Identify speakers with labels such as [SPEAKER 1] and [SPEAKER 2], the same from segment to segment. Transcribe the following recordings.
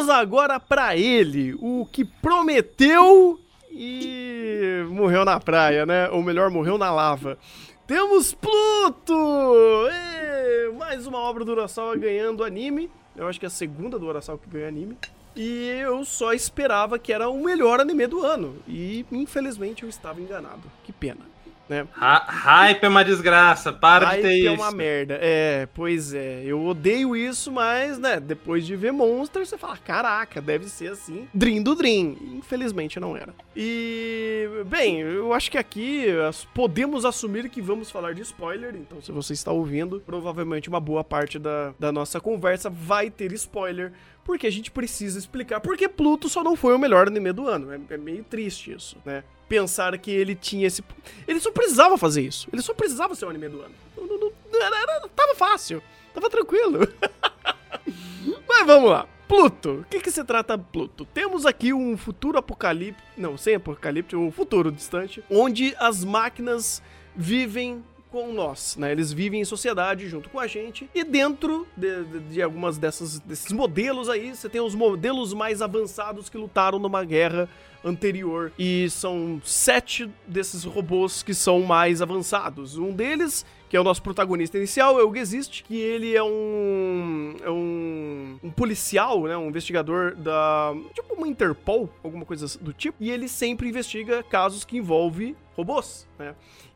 [SPEAKER 1] vamos agora pra ele, o que prometeu e morreu na praia, né? Ou melhor, morreu na lava. Temos Pluto! Mais uma obra do Urasawa ganhando anime. Eu acho que é a segunda do Urasawa que ganha anime. E eu só esperava que era o melhor anime do ano. E infelizmente eu estava enganado. Que pena né?
[SPEAKER 2] Hype é uma desgraça, para hype de ter
[SPEAKER 1] é isso. é uma merda. É, pois é. Eu odeio isso, mas, né, depois de ver Monster, você fala, caraca, deve ser assim. Dream do Dream. Infelizmente não era. E, bem, eu acho que aqui podemos assumir que vamos falar de spoiler. Então, se você está ouvindo, provavelmente uma boa parte da, da nossa conversa vai ter spoiler porque a gente precisa explicar porque Pluto só não foi o melhor anime do ano. É, é, meio triste isso, né? Pensar que ele tinha esse. Ele só precisava fazer isso. Ele só precisava ser o anime do ano. Não, não, não, era, era, tava fácil. Tava tranquilo. Mas vamos lá. Pluto. O que, que se trata Pluto? Temos aqui um futuro apocalipse. Não, sem apocalipse, um futuro distante. Onde as máquinas vivem com nós, né? Eles vivem em sociedade junto com a gente e dentro de, de, de, algumas dessas desses modelos aí, você tem os modelos mais avançados que lutaram numa guerra anterior e são sete desses robôs que são mais avançados. Um deles que é o nosso protagonista inicial, é o Exist, que ele é um, é um, um policial, né, um investigador da, tipo uma Interpol, alguma coisa do tipo, e ele sempre investiga casos que envolvem robôs, né?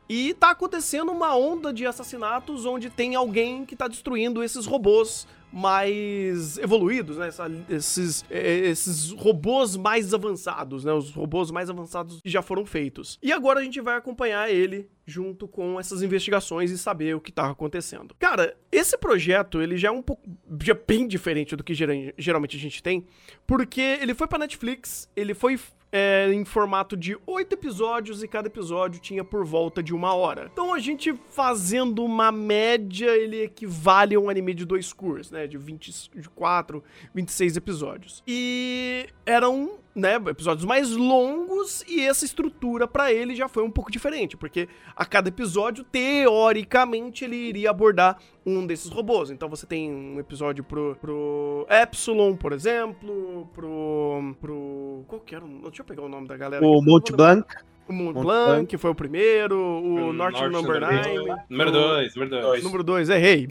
[SPEAKER 1] E tá acontecendo uma onda de assassinatos onde tem alguém que tá destruindo esses robôs mais evoluídos, né? Essa, esses, é, esses robôs mais avançados, né? Os robôs mais avançados que já foram feitos. E agora a gente vai acompanhar ele junto com essas investigações e saber o que tá acontecendo. Cara, esse projeto, ele já é um pouco já é bem diferente do que geralmente a gente tem, porque ele foi para Netflix, ele foi é, em formato de oito episódios e cada episódio tinha por volta de uma hora. Então a gente fazendo uma média, ele equivale a um anime de dois cursos, né? De 24, 26 episódios. E eram né, episódios mais longos e essa estrutura para ele já foi um pouco diferente, porque a cada episódio, teoricamente, ele iria abordar um desses robôs. Então você tem um episódio pro, pro Epsilon, por exemplo, pro. pro. Qual que era? Deixa eu pegar o nome da galera.
[SPEAKER 3] O Monte Blanc.
[SPEAKER 1] O Mont Blanc, que foi o primeiro, o, o North, North Number 9.
[SPEAKER 2] Número 2, número 2.
[SPEAKER 1] Número 2, errei.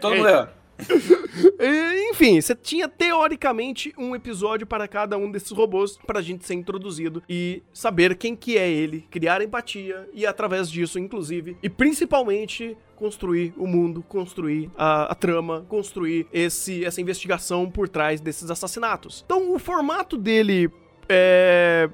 [SPEAKER 2] Todo mundo errou.
[SPEAKER 1] Enfim, você tinha teoricamente um episódio para cada um desses robôs para a gente ser introduzido e saber quem que é ele, criar empatia e através disso, inclusive, e principalmente construir o mundo, construir a, a, trama, construir esse, essa investigação por trás desses assassinatos. Então, o formato dele é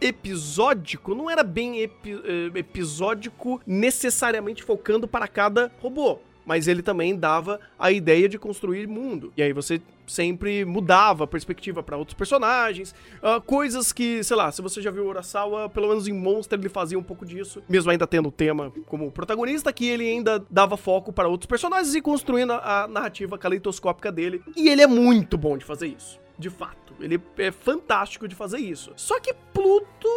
[SPEAKER 1] episódico, não era bem epi eh, episódico necessariamente focando para cada robô mas ele também dava a ideia de construir mundo. E aí você sempre mudava a perspectiva para outros personagens, uh, coisas que, sei lá, se você já viu Urasawa, pelo menos em Monster ele fazia um pouco disso, mesmo ainda tendo o tema como protagonista, que ele ainda dava foco para outros personagens e construindo a, a narrativa caleidoscópica dele. E ele é muito bom de fazer isso, de fato. Ele é fantástico de fazer isso. Só que Pluto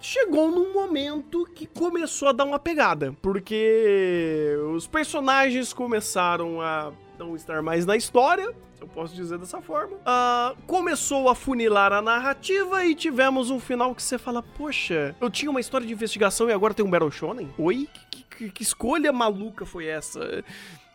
[SPEAKER 1] chegou num momento que começou a dar uma pegada, porque os personagens começaram a não estar mais na história, eu posso dizer dessa forma. Uh, começou a funilar a narrativa e tivemos um final que você fala: Poxa, eu tinha uma história de investigação e agora tem um Battle Shonen? Oi? Que, que, que escolha maluca foi essa?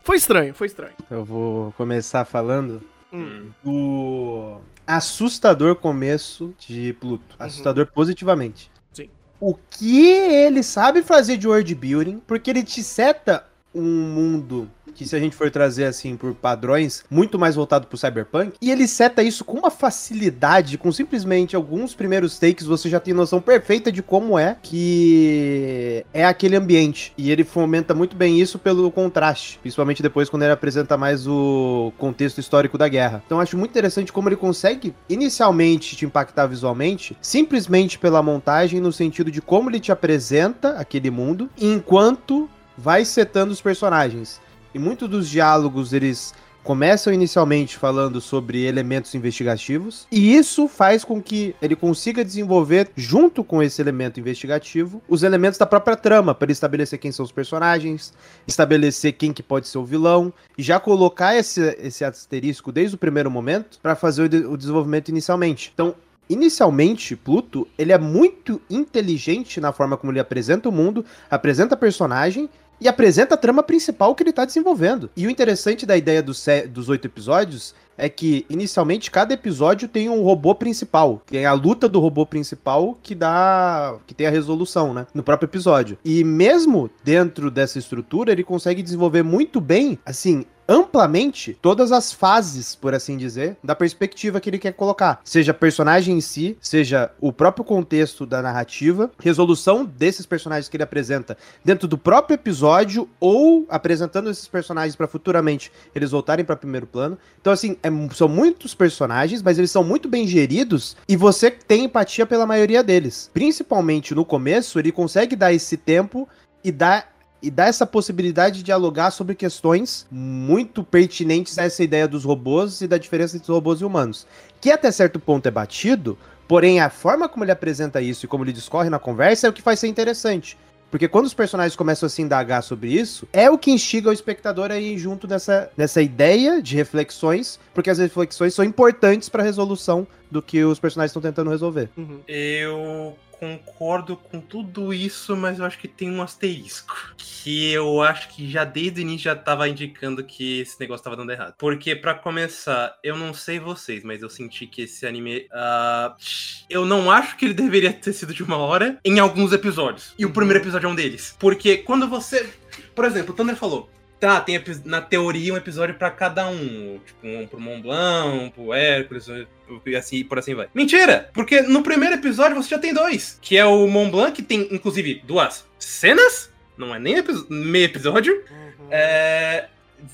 [SPEAKER 1] Foi estranho, foi estranho.
[SPEAKER 3] Eu vou começar falando hum. do assustador começo de Pluto. Uhum. Assustador positivamente.
[SPEAKER 1] Sim.
[SPEAKER 3] O que ele sabe fazer de world building, porque ele te seta um mundo que se a gente for trazer assim por padrões, muito mais voltado pro cyberpunk, e ele seta isso com uma facilidade, com simplesmente alguns primeiros takes, você já tem noção perfeita de como é que é aquele ambiente. E ele fomenta muito bem isso pelo contraste, principalmente depois quando ele apresenta mais o contexto histórico da guerra. Então acho muito interessante como ele consegue inicialmente te impactar visualmente, simplesmente pela montagem no sentido de como ele te apresenta aquele mundo, enquanto vai setando os personagens. E muitos dos diálogos, eles começam inicialmente falando sobre elementos investigativos, e isso faz com que ele consiga desenvolver, junto com esse elemento investigativo, os elementos da própria trama, para estabelecer quem são os personagens, estabelecer quem que pode ser o vilão, e já colocar esse, esse asterisco desde o primeiro momento para fazer o, de, o desenvolvimento inicialmente. Então, inicialmente, Pluto, ele é muito inteligente na forma como ele apresenta o mundo, apresenta personagem e apresenta a trama principal que ele está desenvolvendo. E o interessante da ideia dos, dos oito episódios é que, inicialmente, cada episódio tem um robô principal. Tem a luta do robô principal que dá. que tem a resolução, né? No próprio episódio. E mesmo dentro dessa estrutura, ele consegue desenvolver muito bem, assim, amplamente todas as fases, por assim dizer, da perspectiva que ele quer colocar. Seja personagem em si, seja o próprio contexto da narrativa, resolução desses personagens que ele apresenta dentro do próprio episódio ou apresentando esses personagens para futuramente eles voltarem para primeiro plano. Então assim, é, são muitos personagens, mas eles são muito bem geridos e você tem empatia pela maioria deles. Principalmente no começo, ele consegue dar esse tempo e dar e dá essa possibilidade de dialogar sobre questões muito pertinentes a essa ideia dos robôs e da diferença entre robôs e humanos. Que até certo ponto é batido, porém a forma como ele apresenta isso e como ele discorre na conversa é o que faz ser interessante. Porque quando os personagens começam a se indagar sobre isso, é o que instiga o espectador a ir junto nessa, nessa ideia de reflexões, porque as reflexões são importantes para a resolução do que os personagens estão tentando resolver.
[SPEAKER 2] Uhum. Eu concordo com tudo isso, mas eu acho que tem um asterisco. Que eu acho que já desde o início já tava indicando que esse negócio tava dando errado. Porque, para começar, eu não sei vocês, mas eu senti que esse anime. Uh, eu não acho que ele deveria ter sido de uma hora em alguns episódios. E o primeiro episódio é um deles. Porque quando você. Por exemplo, o Thunder falou: tá, tem na teoria um episódio para cada um. Tipo, um pro Mont Blanc, um pro Hércules, e assim por assim vai. Mentira! Porque no primeiro episódio você já tem dois. Que é o Mont Blanc, que tem, inclusive, duas cenas. Não é nem epi meio episódio. Uhum. É,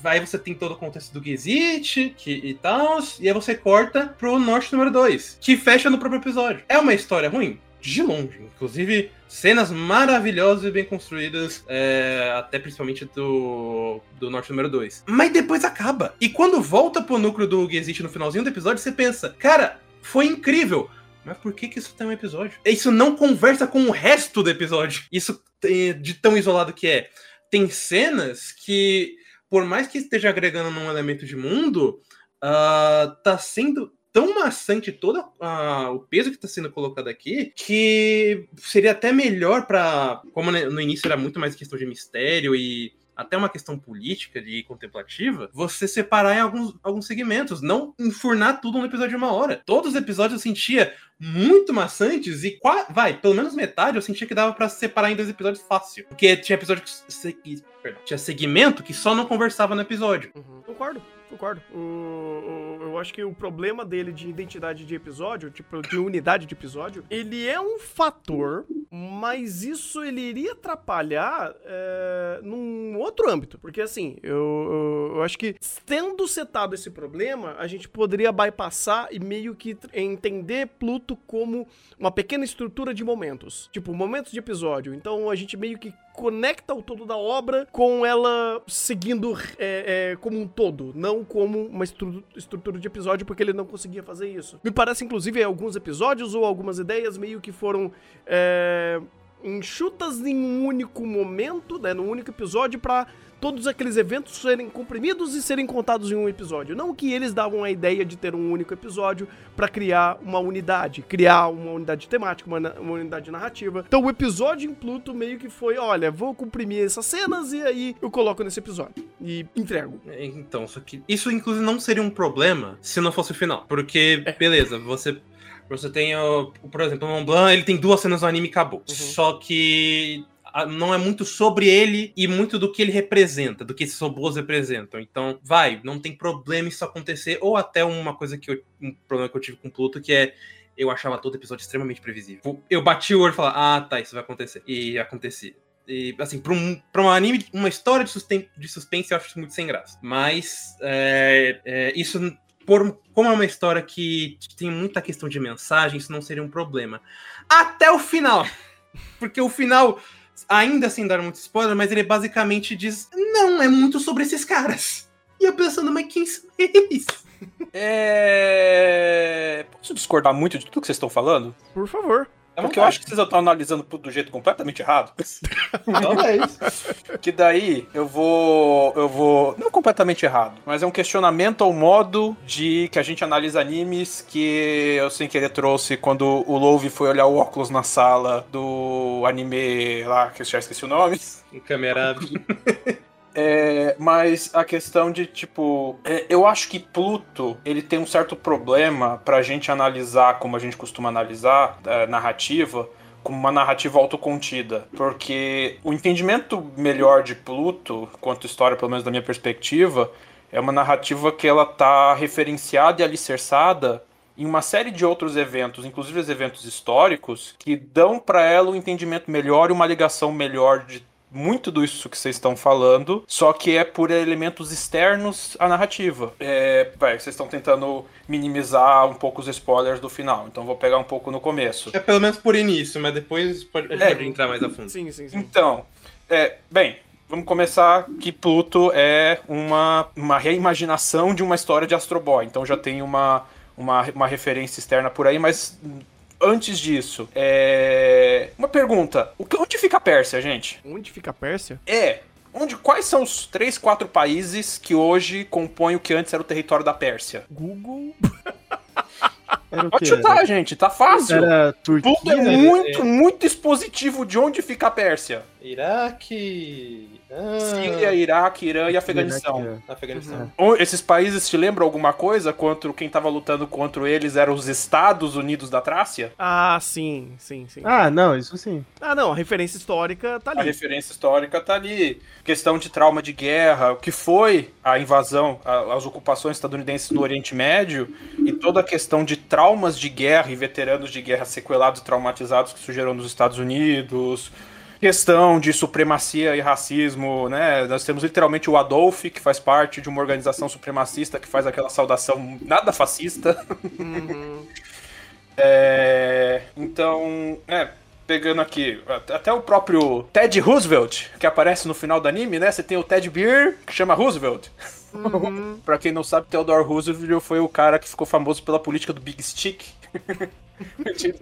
[SPEAKER 2] aí você tem todo o contexto do Gizit que, e tal, e aí você corta pro Norte número 2, que fecha no próprio episódio. É uma história ruim? De longe. Inclusive, cenas maravilhosas e bem construídas, é, até principalmente do, do Norte número 2. Mas depois acaba. E quando volta pro núcleo do Gexit no finalzinho do episódio, você pensa, cara, foi incrível. Mas por que, que isso tem um episódio? Isso não conversa com o resto do episódio. Isso de tão isolado que é. Tem cenas que, por mais que esteja agregando num elemento de mundo, uh, tá sendo tão maçante todo uh, o peso que está sendo colocado aqui que seria até melhor para como no início era muito mais questão de mistério e até uma questão política e contemplativa, você separar em alguns, alguns segmentos, não enfurnar tudo no episódio de uma hora. Todos os episódios eu sentia muito maçantes e, vai, pelo menos metade eu sentia que dava para separar em dois episódios fácil. Porque tinha episódio que. Perdão, tinha segmento que só não conversava no episódio.
[SPEAKER 1] Uhum. Concordo concordo. O, o, eu acho que o problema dele de identidade de episódio, tipo, de unidade de episódio, ele é um fator, mas isso ele iria atrapalhar é, num outro âmbito. Porque assim, eu, eu, eu, acho que tendo setado esse problema, a gente poderia bypassar e meio que entender Pluto como uma pequena estrutura de momentos. Tipo, momentos de episódio. Então a gente meio que conecta o todo da obra com ela seguindo é, é, como um todo, não como uma estru estrutura de episódio, porque ele não conseguia fazer isso. Me parece, inclusive, alguns episódios ou algumas ideias meio que foram. É, enxutas em um único momento, né, num único episódio, para todos aqueles eventos serem comprimidos e serem contados em um episódio. Não que eles davam a ideia de ter um único episódio para criar uma unidade, criar uma unidade temática, uma, uma, unidade narrativa. Então o episódio em Pluto meio que foi, olha, vou comprimir essas cenas e aí eu coloco nesse episódio e entrego.
[SPEAKER 2] É, então, só que isso inclusive não seria um problema se não fosse o final, porque é. beleza, você você tem, o, por exemplo, o Mont Blanc, ele tem duas cenas no anime e acabou. Uhum. Só que não é muito sobre ele e muito do que ele representa, do que esses robôs representam. Então, vai, não tem problema isso acontecer, ou até uma coisa que eu, um problema que eu tive com Pluto, que é eu achava todo episódio extremamente previsível. Eu bati o olho e falava, ah, tá, isso vai acontecer. E acontecia. E, assim, pra um, pra um anime, uma história de, suspense, de suspense, eu acho muito sem graça. Mas, é, é, isso, por, como é uma história que tem muita questão de mensagem, isso não seria um problema. Até o final! Porque o final ainda sem dar muito spoiler, mas ele basicamente diz: não, é muito sobre esses caras. E eu pensando, mas quem são eles?
[SPEAKER 4] É... Posso discordar muito de tudo que vocês estão falando?
[SPEAKER 1] Por favor.
[SPEAKER 2] É
[SPEAKER 4] Porque eu acho que vocês estão analisando do jeito completamente errado.
[SPEAKER 2] Talvez.
[SPEAKER 4] Que daí eu vou. Eu vou. Não completamente errado, mas é um questionamento ao modo de que a gente analisa animes que eu sem querer trouxe quando o Love foi olhar o óculos na sala do anime lá, que eu já esqueci o nome.
[SPEAKER 2] Câmera.
[SPEAKER 4] É, mas a questão de, tipo, é, eu acho que Pluto, ele tem um certo problema pra gente analisar, como a gente costuma analisar, é, narrativa, como uma narrativa autocontida. Porque o entendimento melhor de Pluto, quanto história, pelo menos da minha perspectiva, é uma narrativa que ela tá referenciada e alicerçada em uma série de outros eventos, inclusive os eventos históricos, que dão para ela um entendimento melhor e uma ligação melhor de muito disso que vocês estão falando, só que é por elementos externos à narrativa. É, vai, vocês estão tentando minimizar um pouco os spoilers do final, então vou pegar um pouco no começo.
[SPEAKER 2] É pelo menos por início, mas depois pode, a gente
[SPEAKER 4] É.
[SPEAKER 2] pode entrar mais a fundo.
[SPEAKER 1] Sim, sim, sim.
[SPEAKER 4] Então, é, bem, vamos começar que Pluto é uma, uma reimaginação de uma história de Astro Boy, então já tem uma, uma, uma referência externa por aí, mas antes disso, é... uma pergunta, o que- onde fica a Pérsia, gente?
[SPEAKER 1] Onde fica a Pérsia?
[SPEAKER 4] É. Onde, quais são os três, quatro países que hoje compõem o que antes era o território da Pérsia?
[SPEAKER 1] Google.
[SPEAKER 3] Era o
[SPEAKER 4] Pode chutar, gente, tá fácil.
[SPEAKER 3] Era Turquia?
[SPEAKER 4] Tudo é muito, muito expositivo de onde fica a Pérsia.
[SPEAKER 2] Iraque. Ah,
[SPEAKER 4] Síria, Iraque, Irã e Afeganistão.
[SPEAKER 3] Iraque,
[SPEAKER 2] Afeganistão.
[SPEAKER 4] Ou Esses países te lembram alguma coisa? Contra quem tava lutando contra eles eram os Estados Unidos da Trácia?
[SPEAKER 1] Ah, sim, sim, sim.
[SPEAKER 3] Ah, não, isso sim.
[SPEAKER 1] Ah, não, a referência histórica tá
[SPEAKER 4] A
[SPEAKER 1] ali.
[SPEAKER 4] referência histórica tá ali. Questão de trauma de guerra, o que foi a invasão, a- as ocupações estadunidenses no Oriente Médio e toda a questão de traumas de guerra e veteranos de guerra sequelados e traumatizados que surgiram nos Estados Unidos. Questão de supremacia e racismo, né? Nós temos literalmente o Adolf, que faz parte de uma organização supremacista que faz aquela saudação nada fascista.
[SPEAKER 1] Uhum.
[SPEAKER 4] É, então, é, pegando aqui, at- até o próprio Ted Roosevelt, que aparece no final do anime, né? Você tem o Ted Beer, que chama Roosevelt.
[SPEAKER 1] Uhum.
[SPEAKER 4] Pra quem não sabe, Theodore Roosevelt foi o cara que ficou famoso pela política do Big Stick. de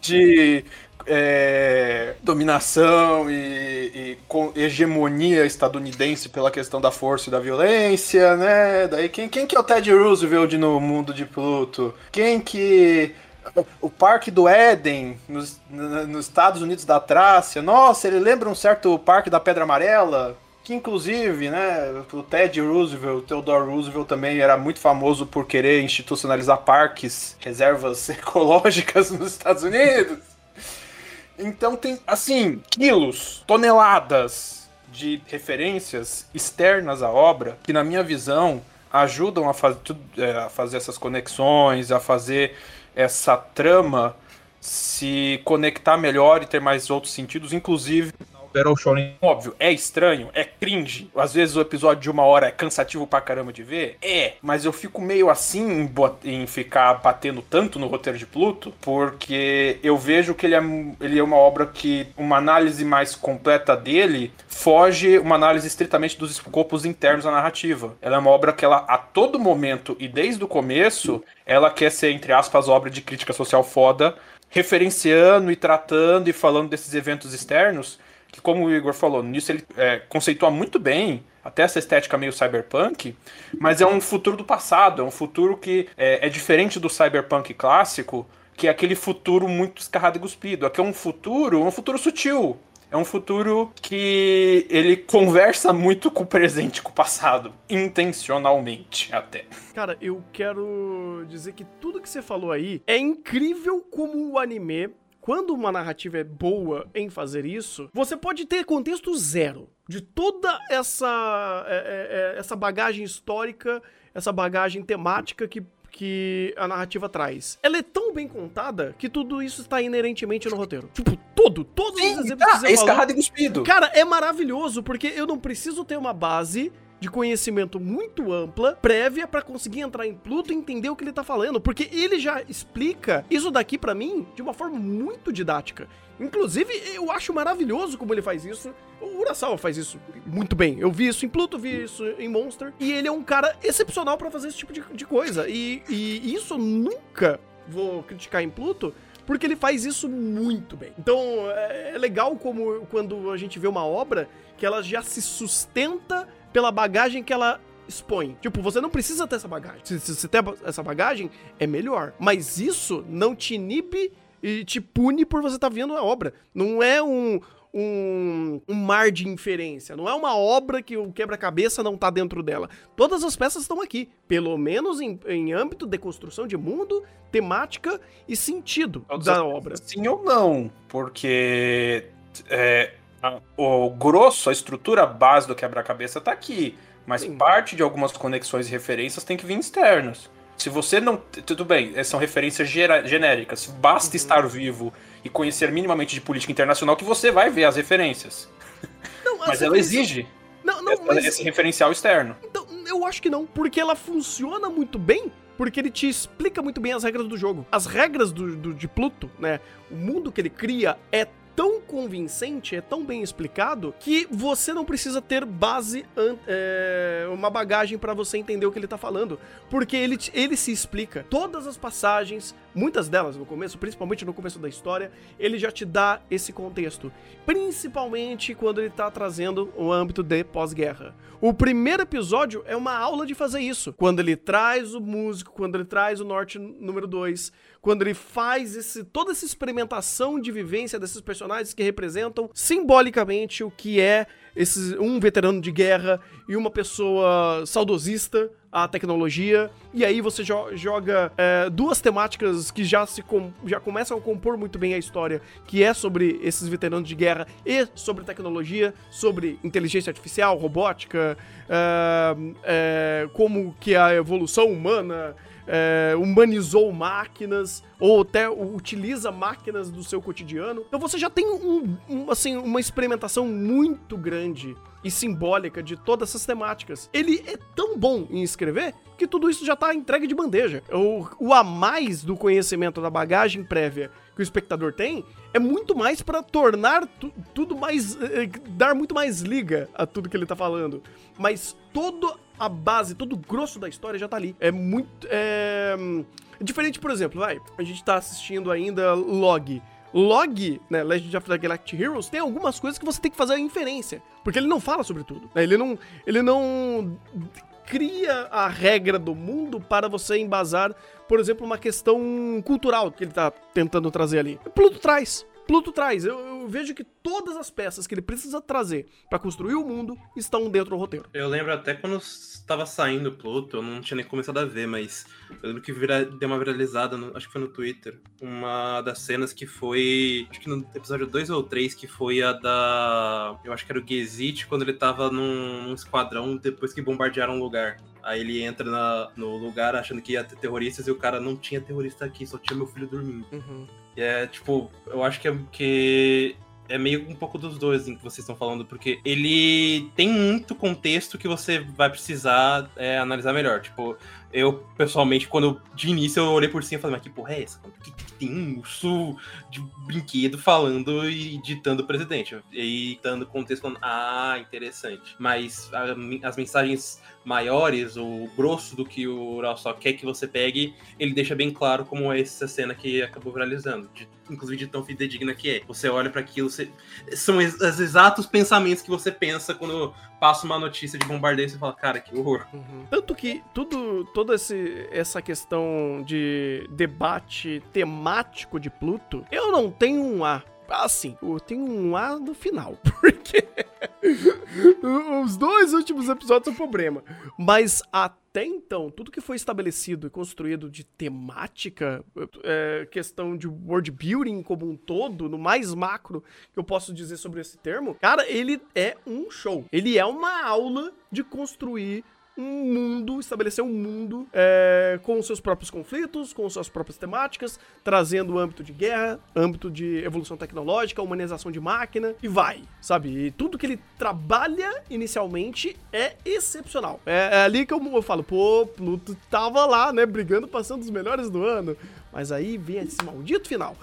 [SPEAKER 4] de, é, dominação e, e hegemonia estadunidense pela questão da força e da violência, né? Daí quem, quem que é o Ted Roosevelt no mundo de Pluto? Quem que o Parque do Éden, nos, nos Estados Unidos da Trácia, nossa, ele lembra um certo Parque da Pedra Amarela, que inclusive, né, o Ted Roosevelt, o Theodore Roosevelt também era muito famoso por querer institucionalizar parques, reservas ecológicas nos Estados Unidos. Então tem, assim, quilos, toneladas de referências externas à obra que, na minha visão, ajudam a, faz, é, a fazer essas conexões, a fazer essa trama se conectar melhor e ter mais outros sentidos, inclusive Battle Shonen. Óbvio, é estranho, é cringe. Às vezes o episódio de uma hora é cansativo pra caramba de ver. É, mas eu fico meio assim em, em ficar batendo tanto no roteiro de Pluto, porque eu vejo que ele é, ele é uma obra que uma análise mais completa dele foge uma análise estritamente dos escopos internos da narrativa. Ela é uma obra que ela, a todo momento e desde o começo, ela quer ser, entre aspas, obra de crítica social foda, referenciando e tratando e falando desses eventos externos, que como o Igor falou, nisso ele é, conceitua muito bem até essa estética meio cyberpunk, mas é um futuro do passado, é um futuro que é, é diferente do cyberpunk clássico, que é aquele futuro muito escarrado e cuspido. Aqui é um futuro, um futuro sutil. É um futuro que ele conversa muito com o presente, com o passado, intencionalmente até.
[SPEAKER 1] Cara, eu quero dizer que tudo que você falou aí é incrível como o anime. Quando uma narrativa é boa em fazer isso, você pode ter contexto zero de toda essa, é, é, é, essa bagagem histórica, essa bagagem temática que, que a narrativa traz. Ela é tão bem contada que tudo isso está inerentemente no roteiro. Tipo, todo, todos os exemplos que
[SPEAKER 4] tá,
[SPEAKER 1] você
[SPEAKER 4] é escarrado e cuspido.
[SPEAKER 1] Cara, é maravilhoso porque eu não preciso ter uma base de conhecimento muito ampla, prévia pra conseguir entrar em Pluto e entender o que ele tá falando, porque ele já explica isso daqui pra mim de uma forma muito didática. Inclusive, eu acho maravilhoso como ele faz isso. O Urasawa faz isso muito bem. Eu vi isso em Pluto, vi isso em Monster. E ele é um cara excepcional pra fazer esse tipo de, de coisa. E, e isso nunca vou criticar em Pluto, porque ele faz isso muito bem. Então, é é legal como quando a gente vê uma obra que ela já se sustenta pela bagagem que ela expõe. Tipo, você não precisa ter essa bagagem. Se, se você tem essa bagagem, é melhor. Mas isso não te inibe e te pune por você estar vendo a obra. Não é um, um, um mar de inferência. Não é uma obra que o quebra-cabeça não tá dentro dela. Todas as peças estão aqui. Pelo menos em, em âmbito de construção de mundo, temática e sentido
[SPEAKER 4] Todos
[SPEAKER 1] da obra.
[SPEAKER 4] Sim ou não? Porque é, o grosso, a estrutura base do quebra-cabeça tá aqui. Mas
[SPEAKER 1] Sim.
[SPEAKER 4] parte de algumas conexões e referências tem que vir externos. Se você não. Tudo bem, eh, são referências genéricas. Basta
[SPEAKER 1] Uhum.
[SPEAKER 4] estar vivo e conhecer minimamente de política internacional que você vai ver as referências.
[SPEAKER 1] Não,
[SPEAKER 4] Mas ela exige
[SPEAKER 1] Não, não,
[SPEAKER 4] essa-
[SPEAKER 1] mas
[SPEAKER 4] esse referencial externo.
[SPEAKER 1] Então, eu acho que não, porque ela funciona muito bem, porque ele te explica muito bem as regras do jogo. As regras do, do- de Pluto, né? O mundo que ele cria é tão convincente, é tão bem explicado, que você não precisa ter base, é, uma bagagem pra você entender o que ele tá falando. Porque ele, ele se explica. Todas as passagens, muitas delas no começo, principalmente no começo da história, ele já te dá esse contexto. Principalmente quando ele tá trazendo o âmbito de pós-guerra. O primeiro episódio é uma aula de fazer isso. Quando ele traz o músico, quando ele traz o norte número 2, quando ele faz esse, toda essa experimentação de vivência desses personagens que representam simbolicamente o que é esse, um veterano de guerra e uma pessoa saudosista à tecnologia. E aí você jo- joga é, duas temáticas que já se com- já começam a compor muito bem a história, que é sobre esses veteranos de guerra e sobre tecnologia, sobre inteligência artificial, robótica, é, é, como que a evolução humana é, humanizou máquinas ou até utiliza máquinas do seu cotidiano. Então você já tem um, um, assim, uma experimentação muito grande e simbólica de todas essas temáticas. Ele é tão bom em escrever que tudo isso já tá entregue de bandeja. O, o a mais do conhecimento da bagagem prévia que o espectador tem é muito mais pra tornar tu- tudo mais. eh, dar muito mais liga a tudo que ele tá falando. Mas toda a base, todo o grosso da história já tá ali. É muito. É. Diferente, por exemplo, vai. A gente tá assistindo ainda Log. Log, né, Legend of the Galactic Heroes, tem algumas coisas que você tem que fazer a inferência. Porque ele não fala sobre tudo. né? Ele não. Ele não cria a regra do mundo para você embasar, por exemplo, uma questão cultural que ele tá tentando trazer ali. Pluto traz. Pluto traz. Eu, eu vejo que todas as peças que ele precisa trazer para construir o mundo estão dentro do roteiro.
[SPEAKER 2] Eu lembro até quando estava saindo Pluto, eu não tinha nem começado a ver, mas eu lembro que vira- deu uma viralizada, no- acho que foi no Twitter, uma das cenas que foi, acho que no episódio 2 ou 3, que foi a da, eu acho que era o Gazit, quando ele tava num, num esquadrão depois que bombardearam um lugar. Aí ele entra na- no lugar achando que ia ter terroristas e o cara não tinha terrorista aqui, só tinha meu filho dormindo. E é tipo, eu acho que é, que é meio um pouco dos dois em que vocês estão falando, porque ele tem muito contexto que você vai precisar é, analisar melhor. Tipo, eu, pessoalmente, quando de início eu olhei por cima e falei, mas que porra é essa? Por que, que tem um urso de brinquedo falando e ditando o presidente? E aí, dando contexto, falando, ah, interessante. Mas a- as mensagens maiores, o grosso do que o Ural só quer que você pegue, ele deixa bem claro como é essa cena que acabou viralizando. de- inclusive de tão fidedigna que é. Você olha para aquilo, você, são ex- os exatos pensamentos que você pensa quando passa uma notícia de bombardeio e você fala, cara, que horror.
[SPEAKER 1] Tanto que tudo, toda essa questão de debate temático de Pluto, eu não tenho um A. Assim, eu tenho um A no final, porque os dois últimos episódios são problema. Mas até então, tudo que foi estabelecido e construído de temática, é, questão de world building como um todo, no mais macro que eu posso dizer sobre esse termo, cara, ele é um show. Ele é uma aula de construir um mundo, estabelecer um mundo é, com seus próprios conflitos, com suas próprias temáticas, trazendo âmbito de guerra, âmbito de evolução tecnológica, humanização de máquina e vai, sabe? E tudo que ele trabalha inicialmente é excepcional. É, é ali que eu, eu falo, pô, Pluto tava lá, né, brigando, passando os melhores do ano. Mas aí vem esse maldito final.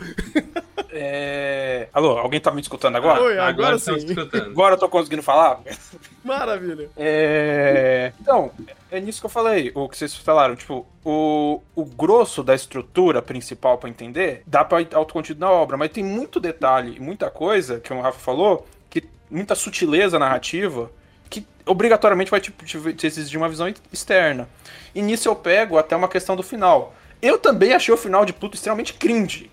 [SPEAKER 4] É... Alô, alguém tá me escutando agora?
[SPEAKER 1] Oi, agora,
[SPEAKER 2] estamos
[SPEAKER 1] sim.
[SPEAKER 2] escutando.
[SPEAKER 4] Agora eu tô conseguindo falar?
[SPEAKER 1] Maravilha.
[SPEAKER 4] É... Então, é nisso que eu falei, o que vocês falaram, tipo, o, o grosso da estrutura principal pra entender, dá pra autocontido na obra, mas tem muito detalhe, muita coisa, que o Rafa falou, que muita sutileza narrativa, que obrigatoriamente vai te, te, te exigir uma visão externa. E nisso eu pego até uma questão do final. Eu também achei o final de Pluto extremamente cringe.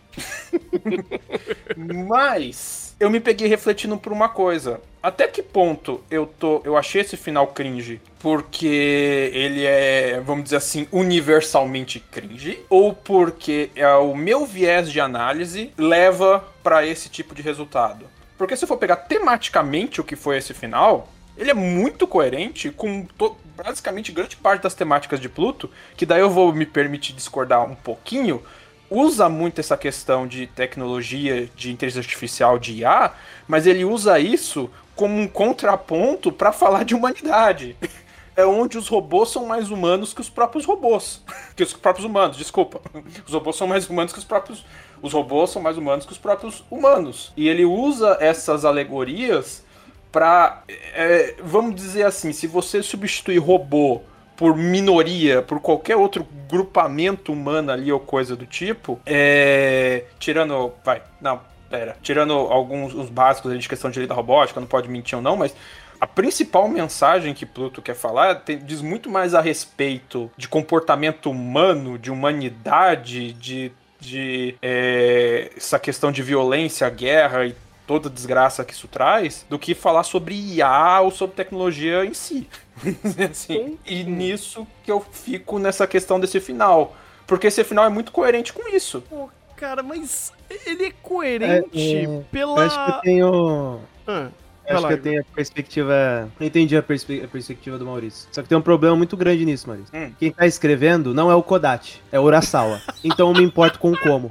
[SPEAKER 4] Mas eu me peguei refletindo por uma coisa. Até que ponto eu tô, eu achei esse final cringe porque ele é, vamos dizer assim, universalmente cringe ou porque é o meu viés de análise leva pra esse tipo de resultado? Porque se eu for pegar tematicamente o que foi esse final, ele é muito coerente com basicamente grande parte das temáticas de Pluto, que daí eu vou me permitir discordar um pouquinho, usa muito essa questão de tecnologia, de inteligência artificial, de IA, mas ele usa isso como um contraponto para falar de humanidade. É onde os robôs são mais humanos que os próprios robôs. Que os próprios humanos, desculpa. Os robôs são mais humanos que os próprios. Os robôs são mais humanos que os próprios humanos. E ele usa essas alegorias pra. é, vamos dizer assim, se você substituir robô por minoria, por qualquer outro grupamento humano ali ou coisa do tipo, é. Tirando. Vai, não, pera. Tirando alguns os básicos ali de questão de lei da robótica, não pode mentir ou não, mas. A principal mensagem que Pluto quer falar tem- diz muito mais a respeito de comportamento humano, de humanidade, de, de é, essa questão de violência, guerra e toda a desgraça que isso traz, do que falar sobre IA ou sobre tecnologia em si. assim, e nisso que eu fico nessa questão desse final. Porque esse final é muito coerente com isso.
[SPEAKER 1] Pô, cara, mas ele é coerente
[SPEAKER 3] É, é,
[SPEAKER 1] pela.
[SPEAKER 3] Eu acho que eu tenho.
[SPEAKER 1] Ah,
[SPEAKER 3] Eu acho que eu tenho a perspectiva. Eu entendi a, perspe- a perspectiva do Maurício. Só que tem um problema muito grande nisso, Maurício.
[SPEAKER 4] Hum.
[SPEAKER 3] Quem tá escrevendo não é o Kodachi, é o Urasawa. então eu me importo com o como,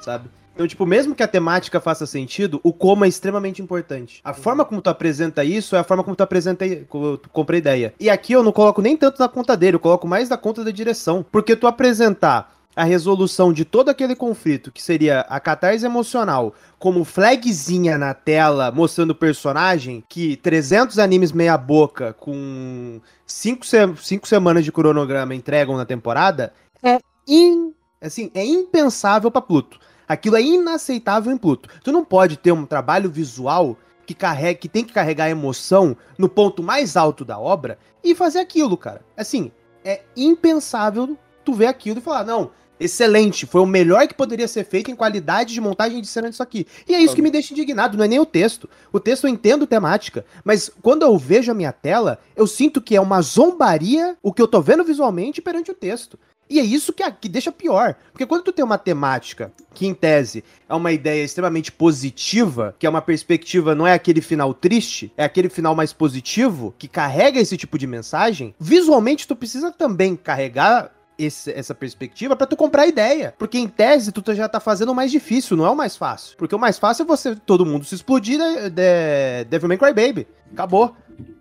[SPEAKER 3] sabe? Então, tipo, mesmo que a temática faça sentido, o como é extremamente importante. A forma como tu apresenta isso é a forma como tu apresenta, como tu compra a ideia. E aqui eu não coloco nem tanto na conta dele, eu coloco mais na conta da direção. Porque tu apresentar a resolução de todo aquele conflito, que seria a catarse emocional, como flagzinha na tela mostrando o personagem, que 300 animes meia boca com 5 se cinco semanas de cronograma entregam na temporada, é in, assim, é impensável pra Pluto. Aquilo é inaceitável em Pluto. Tu não pode ter um trabalho visual que carrega, que tem que carregar emoção no ponto mais alto da obra e fazer aquilo, cara. Assim, é impensável tu ver aquilo e falar, não, excelente, foi o melhor que poderia ser feito em qualidade de montagem de cena disso aqui. E é isso que me deixa indignado, não é nem o texto. O texto eu entendo temática, mas quando eu vejo a minha tela, eu sinto que é uma zombaria o que eu tô vendo visualmente perante o texto. E é isso que, que deixa pior. Porque quando tu tem uma temática que, em tese, é uma ideia extremamente positiva, que é uma perspectiva, não é aquele final triste, é aquele final mais positivo, que carrega esse tipo de mensagem, visualmente tu precisa também carregar esse- essa perspectiva pra tu comprar a ideia. Porque em tese tu já tá fazendo o mais difícil, não é o mais fácil. Porque o mais fácil é você, todo mundo se explodir de, de Devilman Crybaby. Acabou.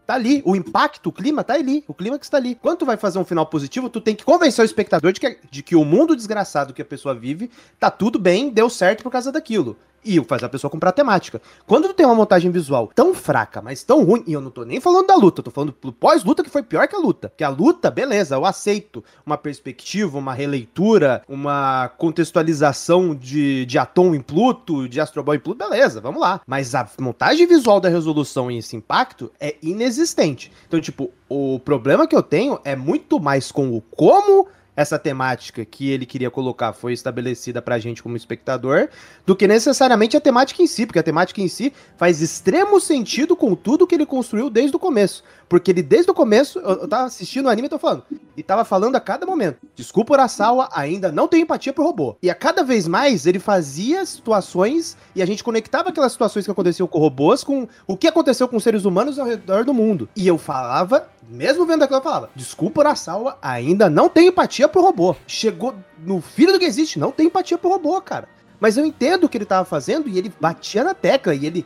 [SPEAKER 3] Tá ali. O impacto, o clima tá ali. O clima que está ali. Quando tu vai fazer um final positivo, tu tem que convencer o espectador de que, de que o mundo desgraçado que a pessoa vive tá tudo bem, deu certo por causa daquilo. E fazer a pessoa comprar a temática. Quando tu tem uma montagem visual tão fraca, mas tão ruim, e eu não tô nem falando da luta, tô falando do pós-luta que foi pior que a luta. Que a luta, beleza, eu aceito uma perspectiva, uma releitura, uma contextualização de, de Atom em Pluto, de Astro Boy em Pluto, beleza, vamos lá. Mas a montagem visual da resolução e esse impacto é inexistente. Então, tipo, o problema que eu tenho é muito mais com o como essa temática que ele queria colocar foi estabelecida pra gente como espectador, do que necessariamente a temática em si, porque a temática em si faz extremo sentido com tudo que ele construiu desde o começo. Porque ele, desde o começo, eu, eu tava assistindo o anime tô falando, e tava falando a cada momento. Desculpa, Urasawa, ainda não tenho empatia pro robô. E a cada vez mais ele fazia situações e a gente conectava aquelas situações que aconteciam com robôs com o que aconteceu com seres humanos ao redor do mundo. E eu falava mesmo vendo aquilo, eu falava: desculpa, Urasawa, ainda não tem empatia pro robô. Chegou no filho do que existe, não tem empatia pro robô, cara. Mas eu entendo o que ele tava fazendo e ele batia na tecla e ele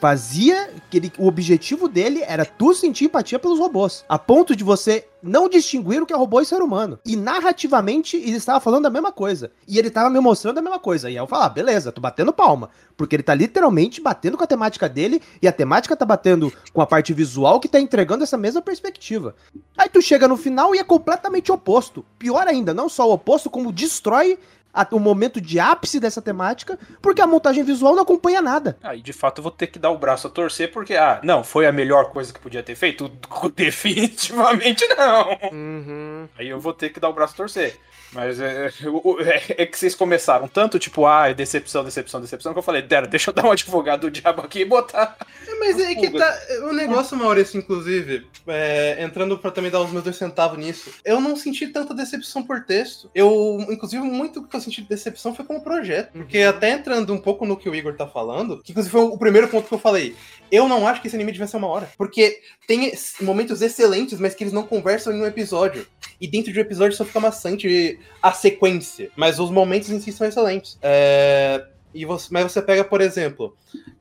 [SPEAKER 3] fazia que ele, o objetivo dele era tu sentir empatia pelos robôs, a ponto de você não distinguir o que é robô e ser humano. E narrativamente ele estava falando a mesma coisa. E ele estava me mostrando a mesma coisa. E eu falava, ah, beleza, tô batendo palma. Porque ele tá literalmente batendo com a temática dele e a temática tá batendo com a parte visual que tá entregando essa mesma perspectiva. Aí tu chega no final e é completamente oposto. Pior ainda, não só o oposto, como destrói a- o momento de ápice dessa temática, porque a montagem visual não acompanha nada.
[SPEAKER 4] Aí, de fato, eu vou ter que dar o braço a torcer, porque, ah, não, foi a melhor coisa que podia ter feito? Definitivamente não.
[SPEAKER 1] Uhum.
[SPEAKER 4] Aí eu vou ter que dar o braço a torcer. Mas é, o- é- é que vocês começaram tanto, tipo, ah, decepção, decepção, decepção, que eu falei, Dera, deixa eu dar um advogado do diabo aqui e botar.
[SPEAKER 2] Mas é que tá. O negócio, Maurício, inclusive, é, entrando pra também dar os meus dois centavos nisso, eu não senti tanta decepção por texto. Eu, inclusive, muito que eu senti de decepção foi com o projeto. Porque até entrando um pouco no que o Igor tá falando, que inclusive foi o primeiro ponto que eu falei. Eu não acho que esse anime devia ser uma hora. Porque tem momentos excelentes, mas que eles não conversam em um episódio. E dentro de um episódio só fica maçante a sequência. Mas os momentos em si são excelentes. É, E você, mas você pega, por exemplo,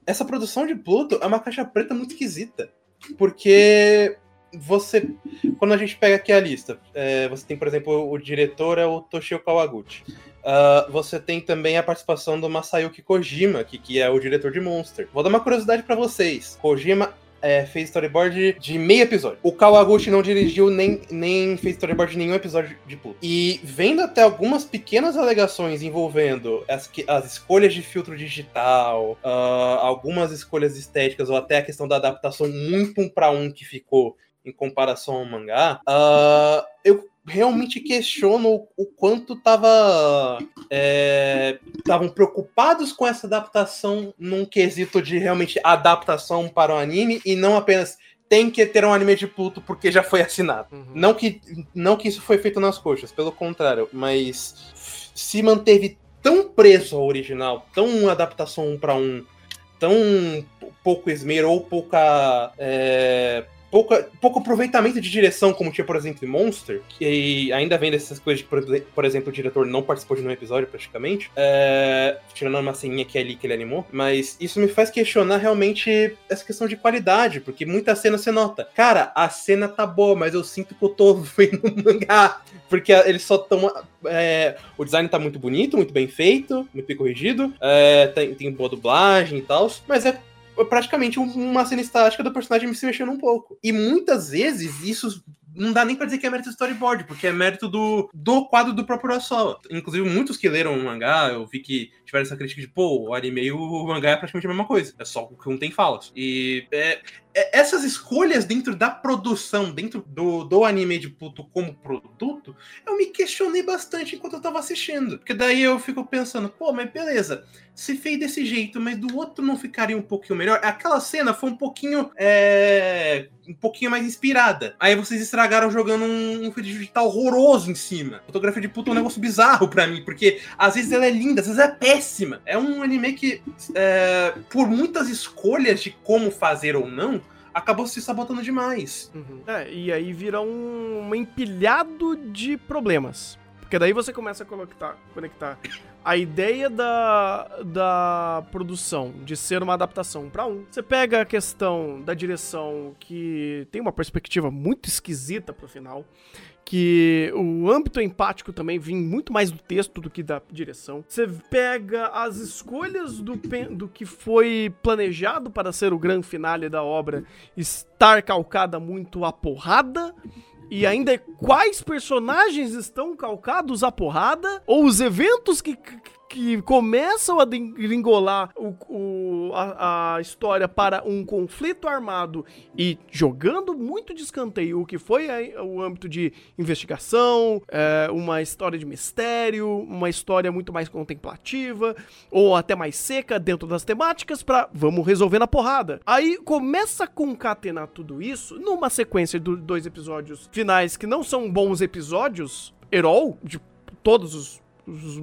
[SPEAKER 2] essa produção de Pluto é uma caixa preta muito esquisita. Porque você. Quando a gente pega aqui a lista, é, você tem, por exemplo, o diretor é o Toshio Kawaguchi. Ah, você tem também a participação do Masayuki Kojima, que, que é o diretor de Monster. Vou dar uma curiosidade pra vocês. Kojima é, fez storyboard de meio episódio. O Kawaguchi não dirigiu nem, nem fez storyboard de nenhum episódio de Pluto. E vendo até algumas pequenas alegações envolvendo as, as escolhas de filtro digital, ah, algumas escolhas estéticas, ou até a questão da adaptação muito um para um que ficou em comparação ao mangá, ah, eu realmente questiono o, quanto tava estavam preocupados com essa adaptação num quesito de realmente adaptação para o anime e não apenas tem que ter um anime de Pluto porque já foi assinado.
[SPEAKER 1] Uhum.
[SPEAKER 2] Não que, não que isso foi feito nas coxas, pelo contrário, mas se manteve tão preso ao original, tão adaptação um para um, tão pouco esmero ou pouca, é, pouca pouco aproveitamento de direção, como tinha, por exemplo, em Monster, que ainda vem dessas coisas de, por, exemplo, o diretor não participou de nenhum episódio praticamente, é, tirando uma ceninha que é ali que ele animou, mas isso me faz questionar realmente essa questão de qualidade, porque muita cena você nota, cara, a cena tá boa, mas eu sinto que eu tô vendo um mangá, porque eles só estão é, o design tá muito bonito, muito bem feito, muito bem corrigido, é, tem, tem boa dublagem e tal, mas é praticamente um- uma cena estática do personagem se mexendo um pouco. E muitas vezes isso não dá nem pra dizer que é mérito do storyboard, porque é mérito do, do quadro do próprio Urasawa. Inclusive, muitos que leram o mangá, eu vi que tiveram essa crítica de, pô, o anime e o mangá é praticamente a mesma coisa. É só que um tem falas. E é- essas escolhas dentro da produção, dentro do, do anime de Pluto como produto, eu me questionei bastante enquanto eu tava assistindo. Porque daí eu fico pensando, pô, mas beleza, se fez desse jeito, mas do outro não ficaria um pouquinho melhor? Aquela cena foi um pouquinho. é, um pouquinho mais inspirada. Aí vocês estragaram jogando um, um feed digital horroroso em cima. Fotografia de puta é um negócio bizarro pra mim, porque às vezes ela é linda, às vezes é péssima. É um anime que, é, por muitas escolhas de como fazer ou não, acabou se sabotando demais.
[SPEAKER 1] Uhum. É, e aí vira um, um empilhado de problemas. Porque daí você começa a conectar, conectar a ideia da, da produção de ser uma adaptação pra um. Você pega a questão da direção que tem uma perspectiva muito esquisita pro final. Que o âmbito empático também vem muito mais do texto do que da direção. Você pega as escolhas do, do que foi planejado para ser o grande finale da obra estar calcada muito a porrada. E ainda é quais personagens estão calcados à porrada? Ou os eventos que, que, começam a gringolar o, o- a, a história para um conflito armado e jogando muito de escanteio o que foi a- o âmbito de investigação, é, uma história de mistério, uma história muito mais contemplativa, ou até mais seca dentro das temáticas para vamos resolver na porrada. Aí começa a concatenar tudo isso numa sequência de dois episódios finais que não são bons episódios, herói, de todos os, os,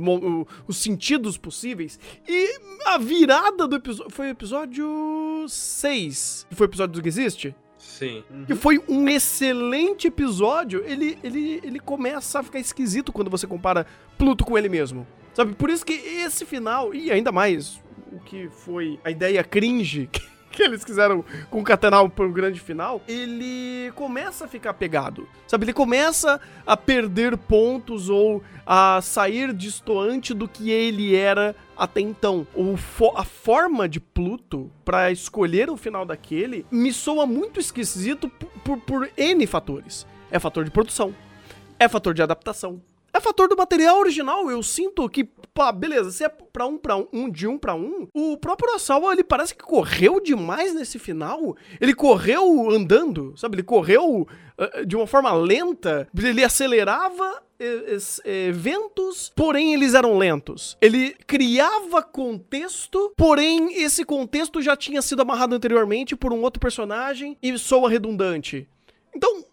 [SPEAKER 1] os sentidos possíveis. E a virada do episódio. Foi o episódio 6. Foi o episódio do que existe?
[SPEAKER 2] Sim.
[SPEAKER 1] que foi um excelente episódio, ele, ele, ele começa a ficar esquisito quando você compara Pluto com ele mesmo. Sabe? Por isso que esse final, e ainda mais o que foi a ideia cringe que, que eles quiseram concatenar para um grande final, ele começa a ficar pegado. Sabe? Ele começa a perder pontos ou a sair distoante do que ele era até então. Fo- a forma de Pluto pra escolher o final daquele me soa muito esquisito por, por, por N fatores. É fator de produção, é fator de adaptação, é fator do material original. Eu sinto que, pá, beleza, se é pra um pra um, de um pra um, o própuro Urasawa, ele parece que correu demais nesse final. Ele correu andando, sabe? Ele correu ah, de uma forma lenta, ele acelerava es- eh, eventos, porém eles eram lentos. Ele criava contexto, porém esse contexto já tinha sido amarrado anteriormente por um outro personagem e soa redundante. Então,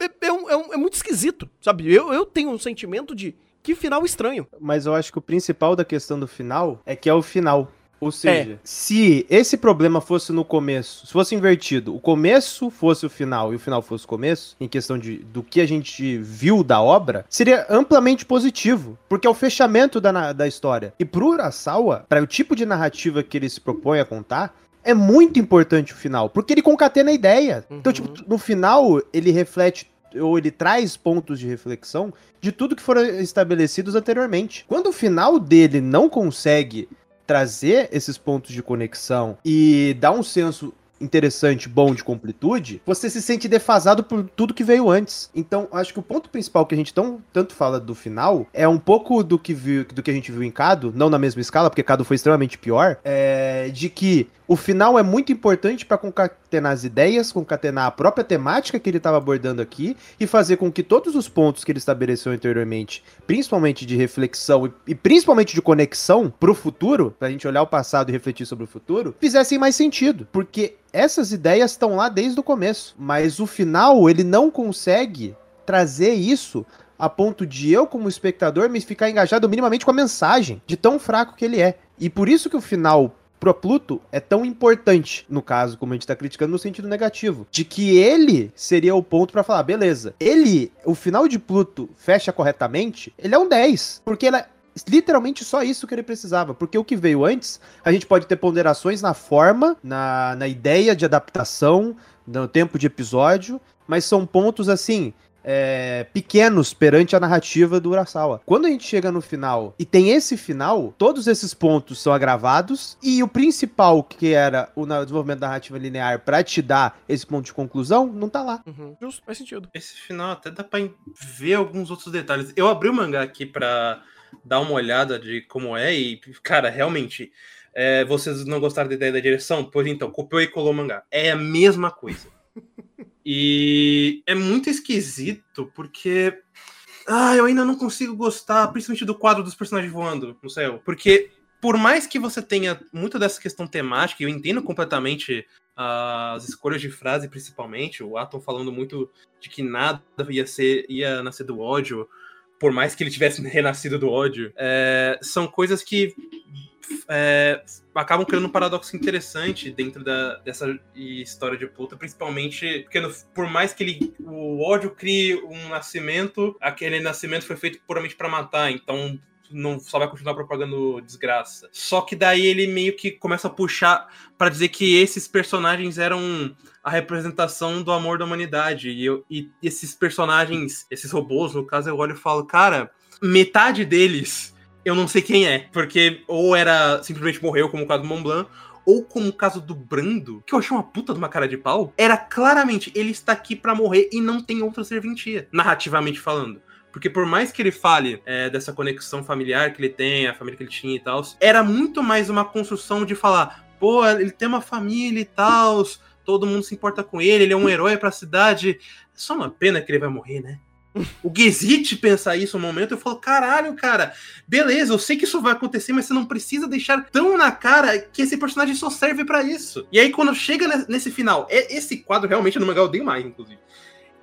[SPEAKER 1] é, é- é um- é é muito esquisito, sabe? Eu, eu tenho um sentimento de que final estranho.
[SPEAKER 3] Mas eu acho que o principal da questão do final é que é o final. Ou seja, se esse problema fosse no começo, se fosse invertido, o começo fosse o final e o final fosse o começo, em questão de, do que a gente viu da obra, seria amplamente positivo, porque é o fechamento da, da história. E pro Urasawa, para o tipo de narrativa que ele se propõe a contar, é muito importante o final, porque ele concatena a ideia. Então,
[SPEAKER 1] Uhum.
[SPEAKER 3] tipo, no final, ele reflete ou ele traz pontos de reflexão de tudo que foram estabelecidos anteriormente. Quando o final dele não consegue trazer esses pontos de conexão e dar um senso interessante, bom de completude, você se sente defasado por tudo que veio antes. Então, acho que o ponto principal que a gente tão, tanto fala do final é um pouco do que, viu, do que a gente viu em Cado, não na mesma escala, porque Cado foi extremamente pior, é, de que o final é muito importante para concatenar as ideias, concatenar a própria temática que ele estava abordando aqui e fazer com que todos os pontos que ele estabeleceu anteriormente, principalmente de reflexão e, e principalmente de conexão pro futuro, pra gente olhar o passado e refletir sobre o futuro, fizessem mais sentido, porque essas ideias estão lá desde o começo, mas o final ele não consegue trazer isso a ponto de eu, como espectador, me ficar engajado minimamente com a mensagem, de tão fraco que ele é. E por isso que o final pro Pluto é tão importante, no caso, como a gente tá criticando, no sentido negativo. De que ele seria o ponto pra falar, beleza, ele, o final de Pluto fecha corretamente, ele é um 10. Porque ele é literalmente só isso que ele precisava. Porque o que veio antes, a gente pode ter ponderações na forma, na, na ideia de adaptação, no tempo de episódio, mas são pontos assim. É, pequenos perante a narrativa do Urasawa. Quando a gente chega no final e tem esse final, todos esses pontos são agravados e o principal que era o desenvolvimento da narrativa linear pra te dar esse ponto de conclusão, não tá lá.
[SPEAKER 1] Justo, faz sentido.
[SPEAKER 2] Esse final até dá pra ver alguns outros detalhes. Eu abri o mangá aqui pra dar uma olhada de como é e, cara, realmente, é, vocês não gostaram da ideia da direção? Pois então, copiou e colou o mangá. É a mesma coisa. E é muito esquisito porque. Ah, eu ainda não consigo gostar, principalmente do quadro dos personagens voando no céu. Porque, por mais que você tenha muito dessa questão temática, eu entendo completamente as escolhas de frase, principalmente, o Atom falando muito de que nada ia ser ia nascer do ódio, por mais que ele tivesse renascido do ódio, é, são coisas que é, acabam criando um paradoxo interessante dentro da, dessa história de Pluto, principalmente porque no- por mais que ele, o ódio crie um nascimento, aquele nascimento foi feito puramente para matar, então não só vai continuar propagando desgraça. Só que daí ele meio que começa a puxar para dizer que esses personagens eram a representação do amor da humanidade. E, eu- e esses personagens, esses robôs, no caso, eu olho e falo, cara, metade deles eu não sei quem é. Porque ou era simplesmente morreu, como o caso do Mont Blanc, ou como o caso do Brando, que eu achei uma puta de uma cara de pau, era claramente ele está aqui pra morrer e não tem outra serventia, narrativamente falando. Porque por mais que ele fale é, dessa conexão familiar que ele tem, a família que ele tinha e tal, era muito mais uma construção de falar, pô, ele tem uma família e tal, todo mundo se importa com ele, ele é um herói pra cidade. Só uma pena que ele vai morrer, né? O Gizit pensa isso no momento, eu falo, caralho, cara, beleza, eu sei que isso vai acontecer, mas você não precisa deixar tão na cara que esse personagem só serve pra isso. E aí, quando chega ne- nesse final, é- esse quadro realmente no mangá eu odeio mais, inclusive.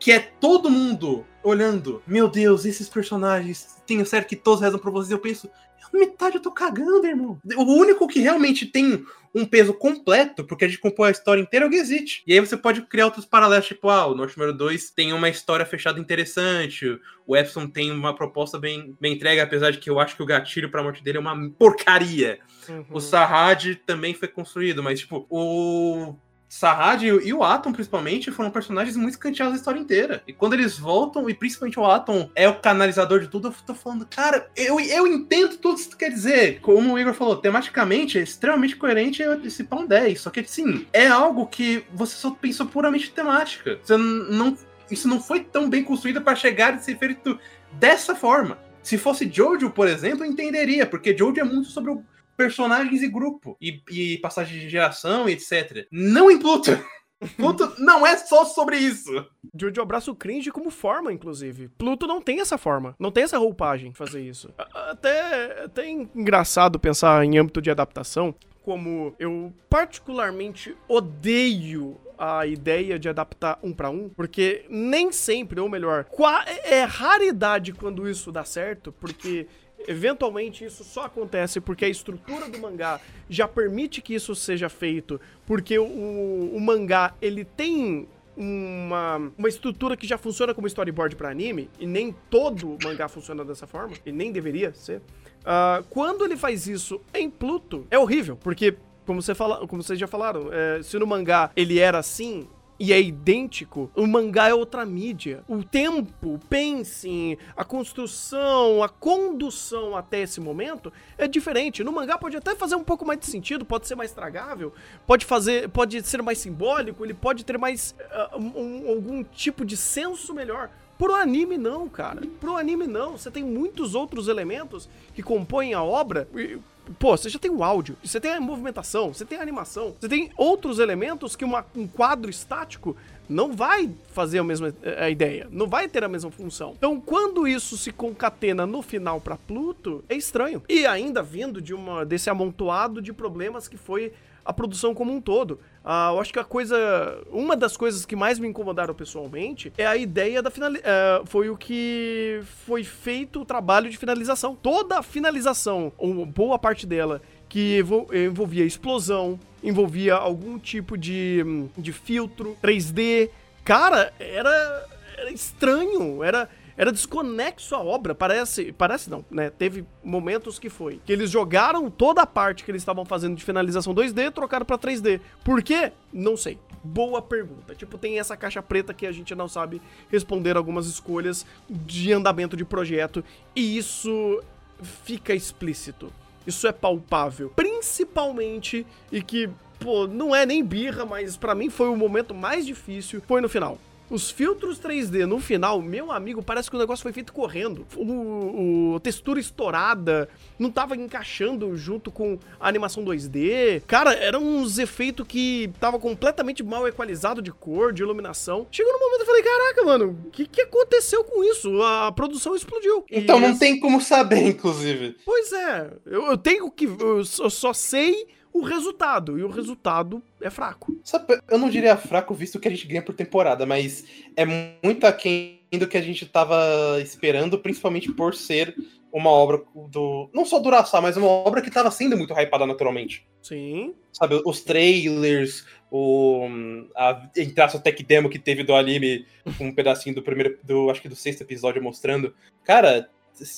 [SPEAKER 2] Que é todo mundo olhando, meu Deus, esses personagens, tenho certo que todos rezam por vocês, eu penso, metade eu tô cagando, irmão. O único que realmente tem um peso completo, porque a gente compõe a história inteira, é o Gazit. E aí você pode criar outros paralelos, tipo, ah, o Norte número 2 tem uma história fechada interessante, o Epson tem uma proposta bem, bem entregue, apesar de que eu acho que o gatilho pra morte dele é uma porcaria. Uhum. O Sarrad também foi construído, mas, tipo, o Sarrad e o Atom, principalmente, foram personagens muito escanteados a história inteira. E quando eles voltam, e principalmente o Atom é o canalizador de tudo, eu tô falando, cara, eu, eu entendo tudo isso que quer dizer. Como o Igor falou, tematicamente é extremamente coerente esse pão 10. Só que, sim, é algo que você só pensou puramente temática. Você não. Isso não foi tão bem construído para chegar e ser feito dessa forma. Se fosse Jojo, por exemplo, eu entenderia, porque Jojo é muito sobre o personagens e grupo, e, e passagem de geração e etc. Não em Pluto! Pluto não é só sobre isso.
[SPEAKER 1] Jojo abraça o cringe como forma, inclusive. Pluto não tem essa forma, não tem essa roupagem de fazer isso. Até, até engraçado pensar em âmbito de adaptação, como eu particularmente odeio a ideia de adaptar um para um, porque nem sempre, ou melhor, é raridade quando isso dá certo, porque Eventualmente isso só acontece porque a estrutura do mangá já permite que isso seja feito, porque o, o mangá ele tem uma, uma estrutura que já funciona como storyboard para anime, e nem todo mangá funciona dessa forma, e nem deveria ser. Uh, quando ele faz isso em Pluto, é horrível, porque como, você fala, como vocês já falaram, é, se no mangá ele era assim, e é idêntico, o mangá é outra mídia. O tempo, pensem, a construção, a condução até esse momento é diferente. No mangá pode até fazer um pouco mais de sentido, pode ser mais tragável, pode fazer, pode ser mais simbólico, ele pode ter mais uh, um, algum tipo de senso melhor. Pro anime não, cara. Pro anime não. Você tem muitos outros elementos que compõem a obra. Pô, você já tem o áudio, você tem a movimentação, você tem a animação, você tem outros elementos que uma, um quadro estático não vai fazer a mesma a ideia, não vai ter a mesma função. Então, quando isso se concatena no final para Pluto, é estranho. E ainda vindo de uma desse amontoado de problemas que foi a produção como um todo. Uh, eu acho que a coisa. Uma das coisas que mais me incomodaram pessoalmente é a ideia da finalização. Uh, foi o que foi feito o trabalho de finalização. Toda a finalização, ou boa parte dela, que envolvia explosão, envolvia algum tipo de, de filtro 3D. Cara, era, era estranho, era era desconexo a obra, parece, parece não, né? Teve momentos que foi que eles jogaram toda a parte que eles estavam fazendo de finalização 2D, trocaram para 3D. Por quê? Não sei. Boa pergunta. Tipo, tem essa caixa preta que a gente não sabe responder algumas escolhas de andamento de projeto e isso fica explícito. Isso é palpável, principalmente e que pô, não é nem birra, mas para mim foi o momento mais difícil, foi no final. Os filtros 3D no final, meu amigo, parece que o negócio foi feito correndo. O, o textura estourada não tava encaixando junto com a animação 2D. Cara, eram uns efeitos que tava completamente mal equalizado de cor, de iluminação. Chegou no momento eu falei, caraca, mano, o que, que aconteceu com isso? A produção explodiu.
[SPEAKER 2] Então e não esse... tem como saber, inclusive.
[SPEAKER 1] Pois é, eu, eu tenho que. Eu só sei o resultado. E o resultado é fraco.
[SPEAKER 2] Sabe, eu não diria fraco visto que a gente ganha por temporada, mas é muito aquém do que a gente tava esperando, principalmente por ser uma obra do. Não só do Uraçá, mas uma obra que tava sendo muito hypada naturalmente.
[SPEAKER 1] Sim.
[SPEAKER 2] Sabe, os trailers, o. A entraça tech demo que teve do anime, um pedacinho do primeiro. do acho que do sexto episódio mostrando. Cara,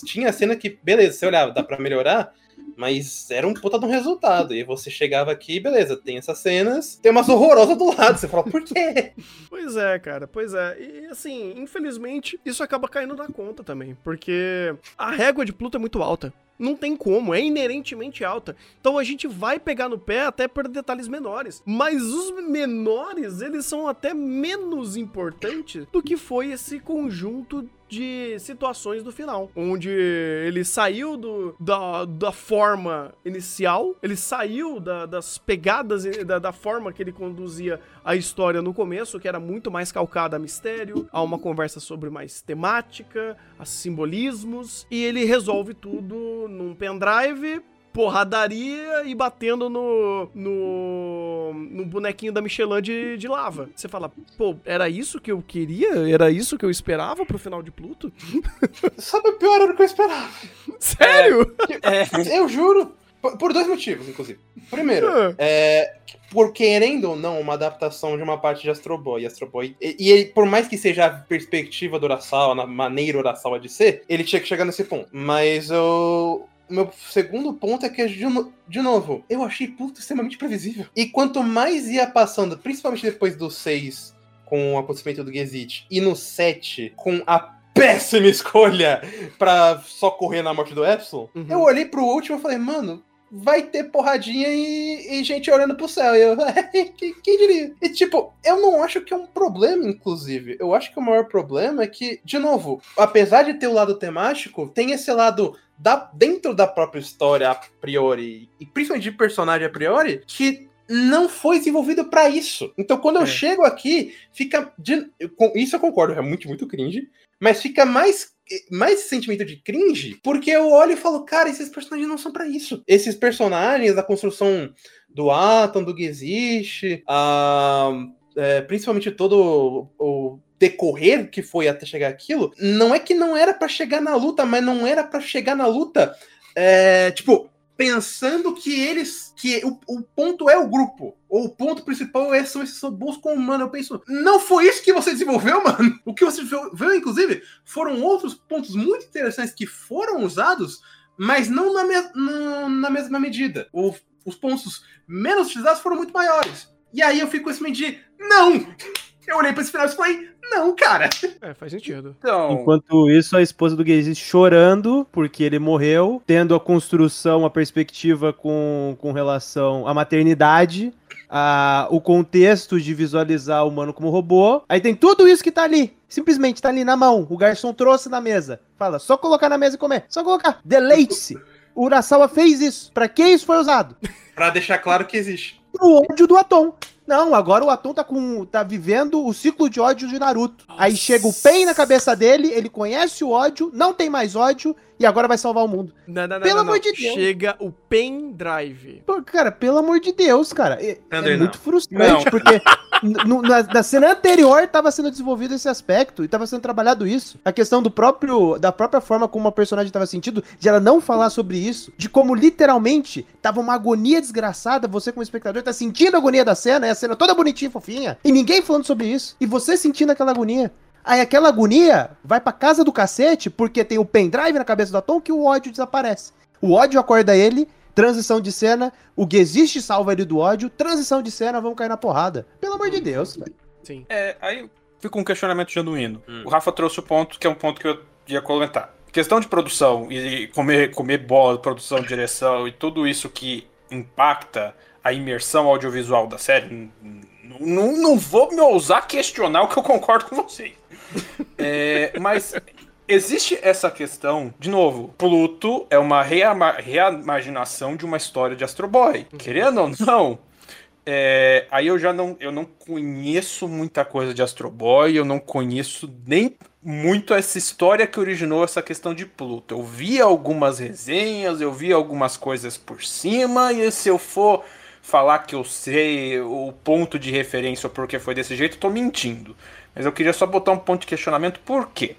[SPEAKER 2] tinha cena que, beleza, você olhava, dá pra melhorar, mas era um puta de um resultado. E você chegava aqui, beleza, tem essas cenas, tem umas horrorosas do lado. Você fala, por quê?
[SPEAKER 1] Pois é, cara, pois é. E assim, infelizmente, isso acaba caindo na conta também. Porque a régua de Pluto é muito alta. Não tem como, é inerentemente alta. Então a gente vai pegar no pé até por detalhes menores. Mas os menores, eles são até menos importantes do que foi esse conjunto de situações do final, onde ele saiu do, da, da forma inicial, ele saiu da, das pegadas da, da forma que ele conduzia a história no começo, que era muito mais calcada a mistério, a uma conversa sobre mais temática, a simbolismos, e ele resolve tudo num pendrive porradaria e batendo no, no, no bonequinho da Michelin de, de lava. Você fala, pô, era isso que eu queria? Era isso que eu esperava pro final de Pluto?
[SPEAKER 2] Sabe o pior era o que eu esperava.
[SPEAKER 1] Sério?
[SPEAKER 2] É, eu juro. Por, por dois motivos, inclusive. Primeiro,
[SPEAKER 1] Ah.
[SPEAKER 2] é, por querendo ou não, uma adaptação de uma parte de Astro Boy. Astro Boy e, e ele, por mais que seja a perspectiva do Urasawa, na maneira Urasawa de ser, ele tinha que chegar nesse ponto. Mas eu. O meu segundo ponto é que, de, no- de novo, eu achei Pluto extremamente previsível. E quanto mais ia passando, principalmente depois do 6, com o acontecimento do Gazit, e no 7, com a péssima escolha pra só correr na morte do Epsilon,
[SPEAKER 1] Uhum.
[SPEAKER 2] eu olhei pro último e falei, mano, vai ter porradinha e, e gente olhando pro céu. E eu, quem, quem diria? E tipo, eu não acho que é um problema, inclusive. Eu acho que o maior problema é que, de novo, apesar de ter o lado temático, tem esse lado da, dentro da própria história a priori, e principalmente de personagem a priori, que não foi desenvolvido pra isso. Então, quando eu
[SPEAKER 1] É.
[SPEAKER 2] chego aqui, fica. de- eu com isso eu concordo, é muito, muito cringe. Mas fica mais mais esse sentimento de cringe, porque eu olho e falo, cara, esses personagens não são pra isso. Esses personagens, a construção do Atom, do Gezish, a, é, principalmente todo o, o decorrer que foi até chegar aquilo, não é que não era pra chegar na luta, mas não era pra chegar na luta, é, tipo, pensando que eles. que o, o ponto é o grupo. Ou o ponto principal é, são esses robôs com humano. Eu penso, não foi isso que você desenvolveu, mano? O que você desenvolveu, inclusive, foram outros pontos muito interessantes que foram usados, mas não na, me- no- na mesma medida. O- os pontos menos utilizados foram muito maiores. E aí eu fico com esse de, não! Eu olhei pra esse final e falei, não, cara.
[SPEAKER 1] É, faz sentido.
[SPEAKER 4] Então,
[SPEAKER 3] Enquanto isso, a esposa do Gaze chorando porque ele morreu, tendo a construção, a perspectiva com, com relação à maternidade, a, o contexto de visualizar o humano como robô. Aí tem tudo isso que tá ali. Simplesmente tá ali na mão. O garçom trouxe na mesa. Fala, só colocar na mesa e comer. Só colocar. Deleite-se. O Urasawa fez isso. Pra que isso foi usado?
[SPEAKER 2] Pra deixar claro que existe.
[SPEAKER 3] Pro ódio do Atom. Não, agora o Atom tá com. tá vivendo o ciclo de ódio de Naruto. Aí chega o Pen na cabeça dele, ele conhece o ódio, não tem mais ódio, e agora vai salvar o mundo.
[SPEAKER 1] Não, não, não,
[SPEAKER 3] Pelo
[SPEAKER 1] não, não.
[SPEAKER 3] amor de Deus.
[SPEAKER 1] Chega o pendrive.
[SPEAKER 3] Pô, cara, pelo amor de Deus, cara. É, é
[SPEAKER 2] não.
[SPEAKER 3] muito frustrante,
[SPEAKER 4] Não.
[SPEAKER 3] porque no- na, na cena anterior tava sendo desenvolvido esse aspecto e tava sendo trabalhado isso. A questão do próprio, da própria forma como a personagem tava sentindo, de ela não falar sobre isso, de como literalmente tava uma agonia desgraçada, você como espectador tá sentindo a agonia da cena, e a cena toda bonitinha e fofinha, e ninguém falando sobre isso, e você sentindo aquela agonia. Aí aquela agonia vai pra casa do cacete, porque tem o pendrive na cabeça do Atom que o ódio desaparece. O ódio acorda ele, transição de cena, o Gesiste salva ele do ódio, transição de cena, vamos cair na porrada. Pelo amor de Deus, velho.
[SPEAKER 1] Sim.
[SPEAKER 4] é, aí fica um questionamento genuíno.
[SPEAKER 2] Hum.
[SPEAKER 4] O Rafa trouxe o ponto que é um ponto que eu ia comentar. Questão de produção e comer, comer bola, produção, direção e tudo isso que impacta a imersão audiovisual da série, não, não vou me ousar questionar o que eu concordo com vocês. É, mas existe essa questão, de novo, Pluto é uma reimaginação de uma história de Astro Boy. Querendo ou não, é, aí eu já não, eu não conheço muita coisa de Astro Boy, eu não conheço nem muito essa história que originou essa questão de Pluto. Eu vi algumas resenhas, eu vi algumas coisas por cima, e se eu for falar que eu sei o ponto de referência ou porque foi desse jeito, tô mentindo. Mas eu queria só botar um ponto de questionamento, por quê?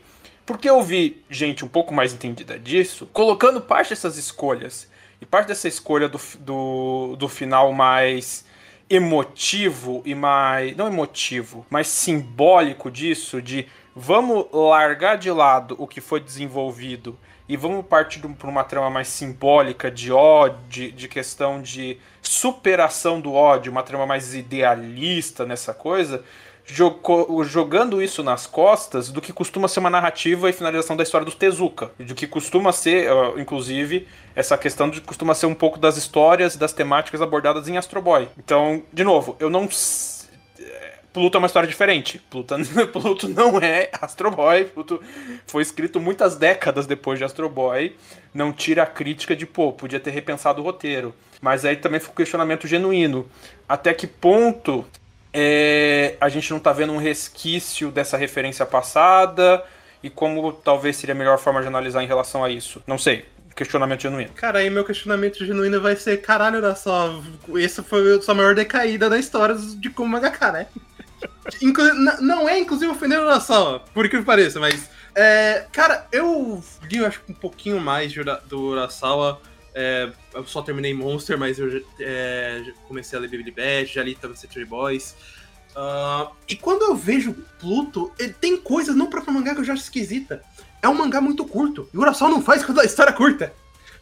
[SPEAKER 4] Porque eu vi gente um pouco mais entendida disso, colocando parte dessas escolhas, e parte dessa escolha do, do, do final mais emotivo e mais. não emotivo, mas simbólico disso, de vamos largar de lado o que foi desenvolvido e vamos partir para uma trama mais simbólica de ódio, de, questão de superação do ódio, uma trama mais idealista nessa coisa, jogo- jogando isso nas costas do que costuma ser uma narrativa e finalização da história do Tezuka, do que costuma ser, inclusive, essa questão de costuma ser um pouco das histórias e das temáticas abordadas em Astro Boy. Então, de novo, eu não Pluto é uma história diferente. Pluto, Pluto não é Astro Boy. Pluto foi escrito muitas décadas depois de Astro Boy. Não tira a crítica de, pô, podia ter repensado o roteiro. Mas aí também fica o questionamento genuíno. Até que ponto é, a gente não tá vendo um resquício dessa referência passada? E como talvez seria a melhor forma de analisar em relação a isso? Não sei. questionamento genuíno.
[SPEAKER 2] Cara, aí meu questionamento genuíno vai ser: caralho, olha só, essa foi a sua maior decaída da história de como mangaka, né? Inclu não é, inclusive, ofender o Urasawa, por que pareça, mas. é, cara, eu li, acho que um pouquinho mais de do Urasawa. é, eu só terminei Monster, mas eu já, é, comecei a ler Baby Bad, já li também Century Boys. Ah, e quando eu vejo Pluto, ele tem coisas no próprio mangá que eu já acho esquisita. É um mangá muito curto. E o Urasawa não faz quando a história é curta.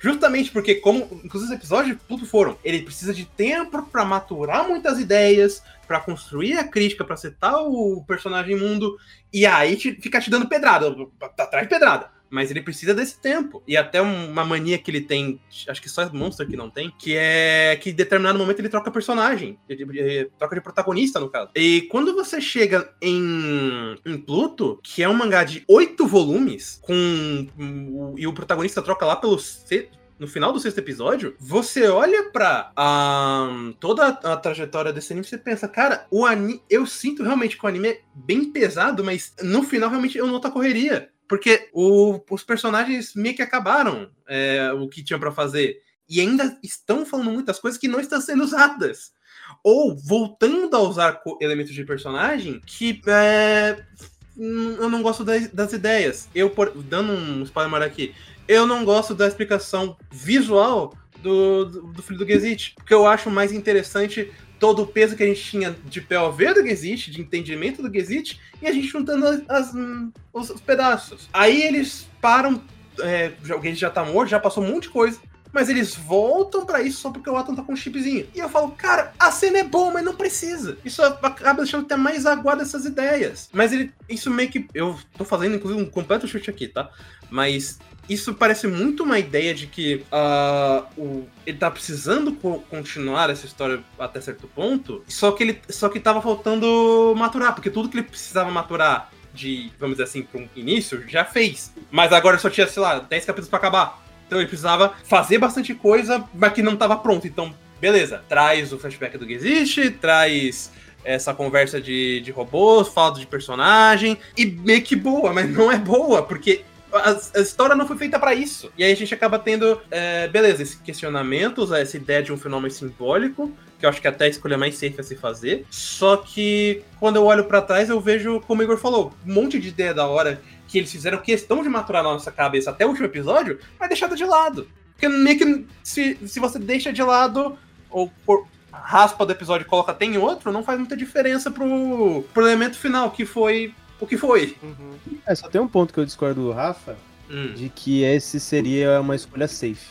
[SPEAKER 2] Justamente porque, como os episódios Pluto foram, ele precisa de tempo pra maturar muitas ideias, pra construir a crítica, pra setar o personagem mundo, e aí te, ficar te dando pedrada, tá atrás de pedrada. Mas ele precisa desse tempo. E até uma mania que ele tem, acho que só Monster que não tem, que é que em determinado momento ele troca personagem. Ele, ele troca de protagonista, no caso. E quando você chega em, em Pluto, que é um mangá de oito volumes, com e o protagonista troca lá pelo no final do sexto episódio, você olha pra ahn, toda a trajetória desse anime e você pensa, cara, o anime. Eu sinto realmente que o anime é bem pesado, mas no final realmente eu noto a correria. Porque o- os personagens meio que acabaram é, o que tinham pra fazer. E ainda estão falando muitas coisas que não estão sendo usadas. Ou voltando a usar elementos de personagem que é, eu não gosto das, das ideias. Eu, por- dando um spoiler aqui, eu não gosto da explicação visual do, do, do filho do Gazit, porque eu acho mais interessante todo o peso que a gente tinha de POV do Gazit, de entendimento do Gazit, e a gente juntando as, as, os, os pedaços. Aí eles param, é, o Gazit já tá morto, já passou um monte de coisa, mas eles voltam pra isso só porque o Atom tá com um chipzinho. E eu falo, cara, a cena é boa, mas não precisa. Isso acaba deixando até mais aguado essas ideias. Mas ele, isso meio que. Eu tô fazendo, inclusive, um completo chute aqui, tá? Mas isso parece muito uma ideia de que ah, o, ele tá precisando co- continuar essa história até certo ponto, só que ele só que tava faltando maturar, porque tudo que ele precisava maturar de, vamos dizer assim, para um início, já fez. Mas agora só tinha, sei lá, 10 capítulos pra acabar. Então ele precisava fazer bastante coisa, mas que não tava pronto. Então, beleza, traz o flashback do Existe, traz essa conversa de, de robôs, fala de personagem, e meio que boa, mas não é boa, porque a, a história não foi feita pra isso. E aí a gente acaba tendo, é, beleza, esses questionamentos, essa ideia de um fenômeno simbólico, que eu acho que até a escolha mais safe a se fazer. Só que quando eu olho pra trás, eu vejo, como o Igor falou, um monte de ideia da hora que eles fizeram questão de maturar na nossa cabeça até o último episódio, mas deixada de lado. Porque meio que se, se você deixa de lado, ou por- raspa do episódio e coloca até em outro, não faz muita diferença pro, pro elemento final, que foi o que foi.
[SPEAKER 1] Uhum.
[SPEAKER 3] É, só tem um ponto que eu discordo do Rafa,
[SPEAKER 2] Hum.
[SPEAKER 3] de que esse seria uma escolha safe.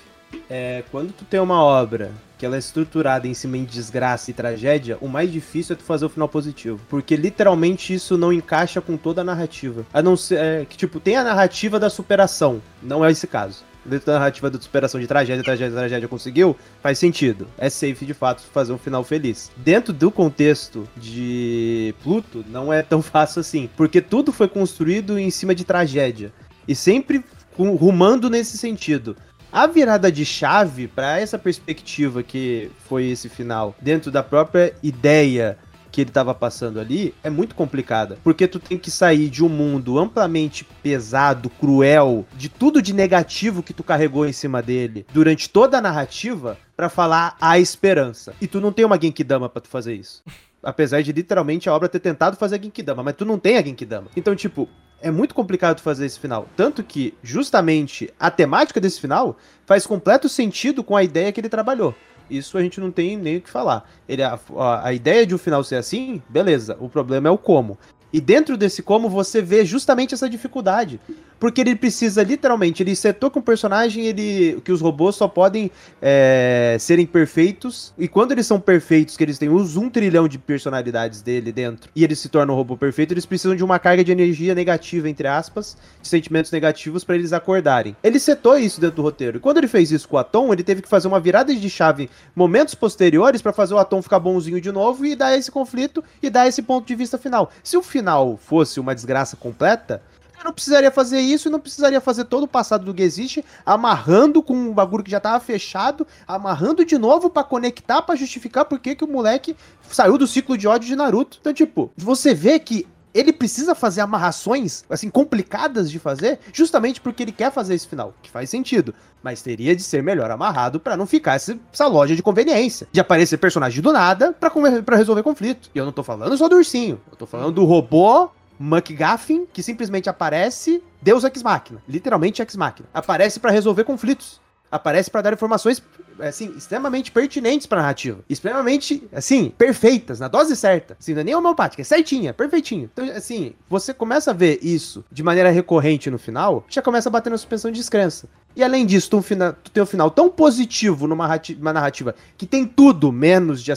[SPEAKER 3] É, quando tu tem uma obra que ela é estruturada em cima de desgraça e tragédia, o mais difícil é tu fazer o final positivo. Porque literalmente isso não encaixa com toda a narrativa. A não ser é, que, tipo, tem a narrativa da superação. Não é esse caso. Dentro da narrativa da superação de tragédia, tragédia, tragédia conseguiu, faz sentido. É safe de fato fazer um final feliz. Dentro do contexto de Pluto, não é tão fácil assim. Porque tudo foi construído em cima de tragédia. E sempre rumando nesse sentido. A virada de chave para essa perspectiva que foi esse final, dentro da própria ideia que ele estava passando ali, é muito complicada. Porque tu tem que sair de um mundo amplamente pesado, cruel, de tudo de negativo que tu carregou em cima dele durante toda a narrativa, para falar a esperança. E tu não tem uma Genkidama pra tu fazer isso. Apesar de literalmente a obra ter tentado fazer a Genkidama, mas tu não tem a Genkidama. Então, tipo, é muito complicado fazer esse final. Tanto que, justamente, a temática desse final faz completo sentido com a ideia que ele trabalhou. Isso a gente não tem nem o que falar. Ele, a, a, ideia de o um final ser assim, beleza. O problema é o como. E dentro desse como você vê justamente essa dificuldade. Porque ele precisa, literalmente, ele setou com o personagem ele, que os robôs só podem é, serem perfeitos. E quando eles são perfeitos, que eles têm os um trilhão de personalidades dele dentro, e eles se tornam um robô perfeito, eles precisam de uma carga de energia negativa, entre aspas, de sentimentos negativos para eles acordarem. Ele setou isso dentro do roteiro. E quando ele fez isso com o Atom, ele teve que fazer uma virada de chave momentos posteriores para fazer o Atom ficar bonzinho de novo e dar esse conflito e dar esse ponto de vista final. Se o final fosse uma desgraça completa, não precisaria fazer isso e não precisaria fazer todo o passado do Gezishi amarrando com um bagulho que já tava fechado, amarrando de novo para conectar, para justificar por que o moleque saiu do ciclo de ódio de Naruto. Então, tipo, você vê que ele precisa fazer amarrações, assim, complicadas de fazer, justamente porque ele quer fazer esse final, que faz sentido. Mas teria de ser melhor amarrado pra não ficar essa, essa loja de conveniência. De aparecer personagem do nada pra resolver conflito. E eu não tô falando só do ursinho. Eu tô falando do robô McGuffin, que simplesmente aparece Deus Ex Machina. Literalmente Ex Machina. Aparece pra resolver conflitos. Aparece pra dar informações, assim, extremamente pertinentes pra narrativa. Extremamente, assim, perfeitas, na dose certa. Assim, não é nem homeopática, é certinha, perfeitinho. Então, assim, você começa a ver isso de maneira recorrente no final, já começa a bater na suspensão de descrença. E além disso, tu, um tu tem um final tão positivo numa narrati- uma narrativa que tem tudo menos de,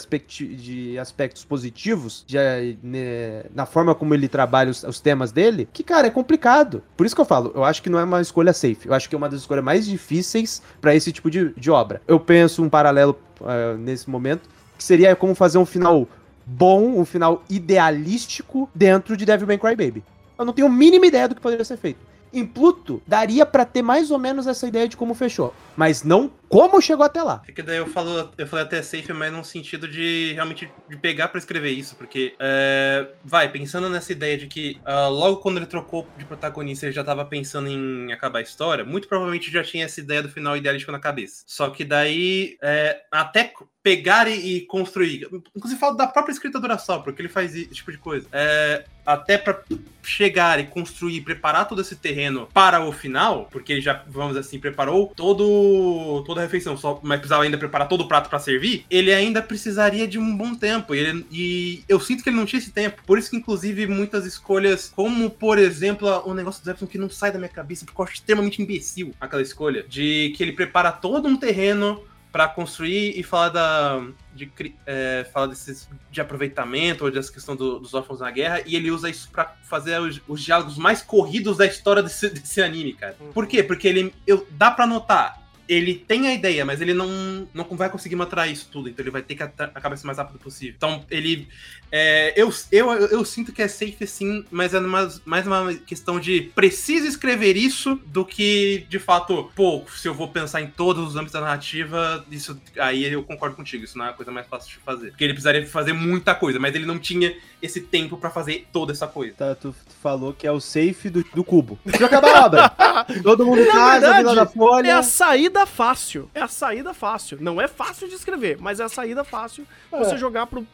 [SPEAKER 3] de aspectos positivos de, né, na forma como ele trabalha os, os temas dele, que, cara, é complicado. Por isso que eu falo, eu acho que não é uma escolha safe. Eu acho que é uma das escolhas mais difíceis pra esse tipo de, de obra. Eu penso um paralelo eh, nesse momento, que seria como fazer um final bom, um final idealístico dentro de Devil May Cry Baby. Eu não tenho a mínima ideia do que poderia ser feito. Em Pluto, daria pra ter mais ou menos essa ideia de como fechou, mas não como chegou até lá.
[SPEAKER 2] É que daí eu falo, eu falei até safe, mas num sentido de realmente de pegar pra escrever isso, porque é, vai, pensando nessa ideia de que ah, logo quando ele trocou de protagonista ele já tava pensando em acabar a história, muito provavelmente já tinha essa ideia do final idealístico na cabeça. Só que daí, é, até pegar e, e construir, inclusive falo da própria escrita Urasawa, porque ele faz esse tipo de coisa. É, até pra chegar e construir, preparar todo esse terreno para o final, porque ele já, vamos assim, preparou todo toda a refeição, só mas precisava ainda preparar todo o prato para servir, ele ainda precisaria de um bom tempo. E, ele- e eu sinto que ele não tinha esse tempo. Por isso que, inclusive, muitas escolhas, como por exemplo, o negócio do Epson que não sai da minha cabeça, porque eu acho extremamente imbecil aquela escolha, de que ele prepara todo um terreno para construir e falar da de é, falar desses de aproveitamento ou dessa questão do- dos órfãos na guerra e ele usa isso pra fazer os, os diálogos mais corridos da história desse, desse anime, cara. Por quê? Porque ele eu, dá pra notar ele tem a ideia, mas ele não, não vai conseguir mostrar isso tudo, então ele vai ter que acabar isso o mais rápido possível. Então, ele. é, eu, eu, eu, sinto que é safe sim, mas é mais, mais uma questão de preciso escrever isso do que, de fato, pô, se eu vou pensar em todos os âmbitos da narrativa, isso aí eu concordo contigo, isso não é a coisa mais fácil de fazer. Porque ele precisaria fazer muita coisa, mas ele não tinha esse tempo pra fazer toda essa coisa.
[SPEAKER 3] Tá, tu, tu falou que é o safe do, do cubo. Deixa eu acabar a obra. Todo mundo
[SPEAKER 1] Na
[SPEAKER 3] casa,
[SPEAKER 1] verdade,
[SPEAKER 3] Vila da Folha.
[SPEAKER 1] É a saída fácil. É a saída fácil. Não é fácil de escrever, mas é a saída fácil pra você jogar pro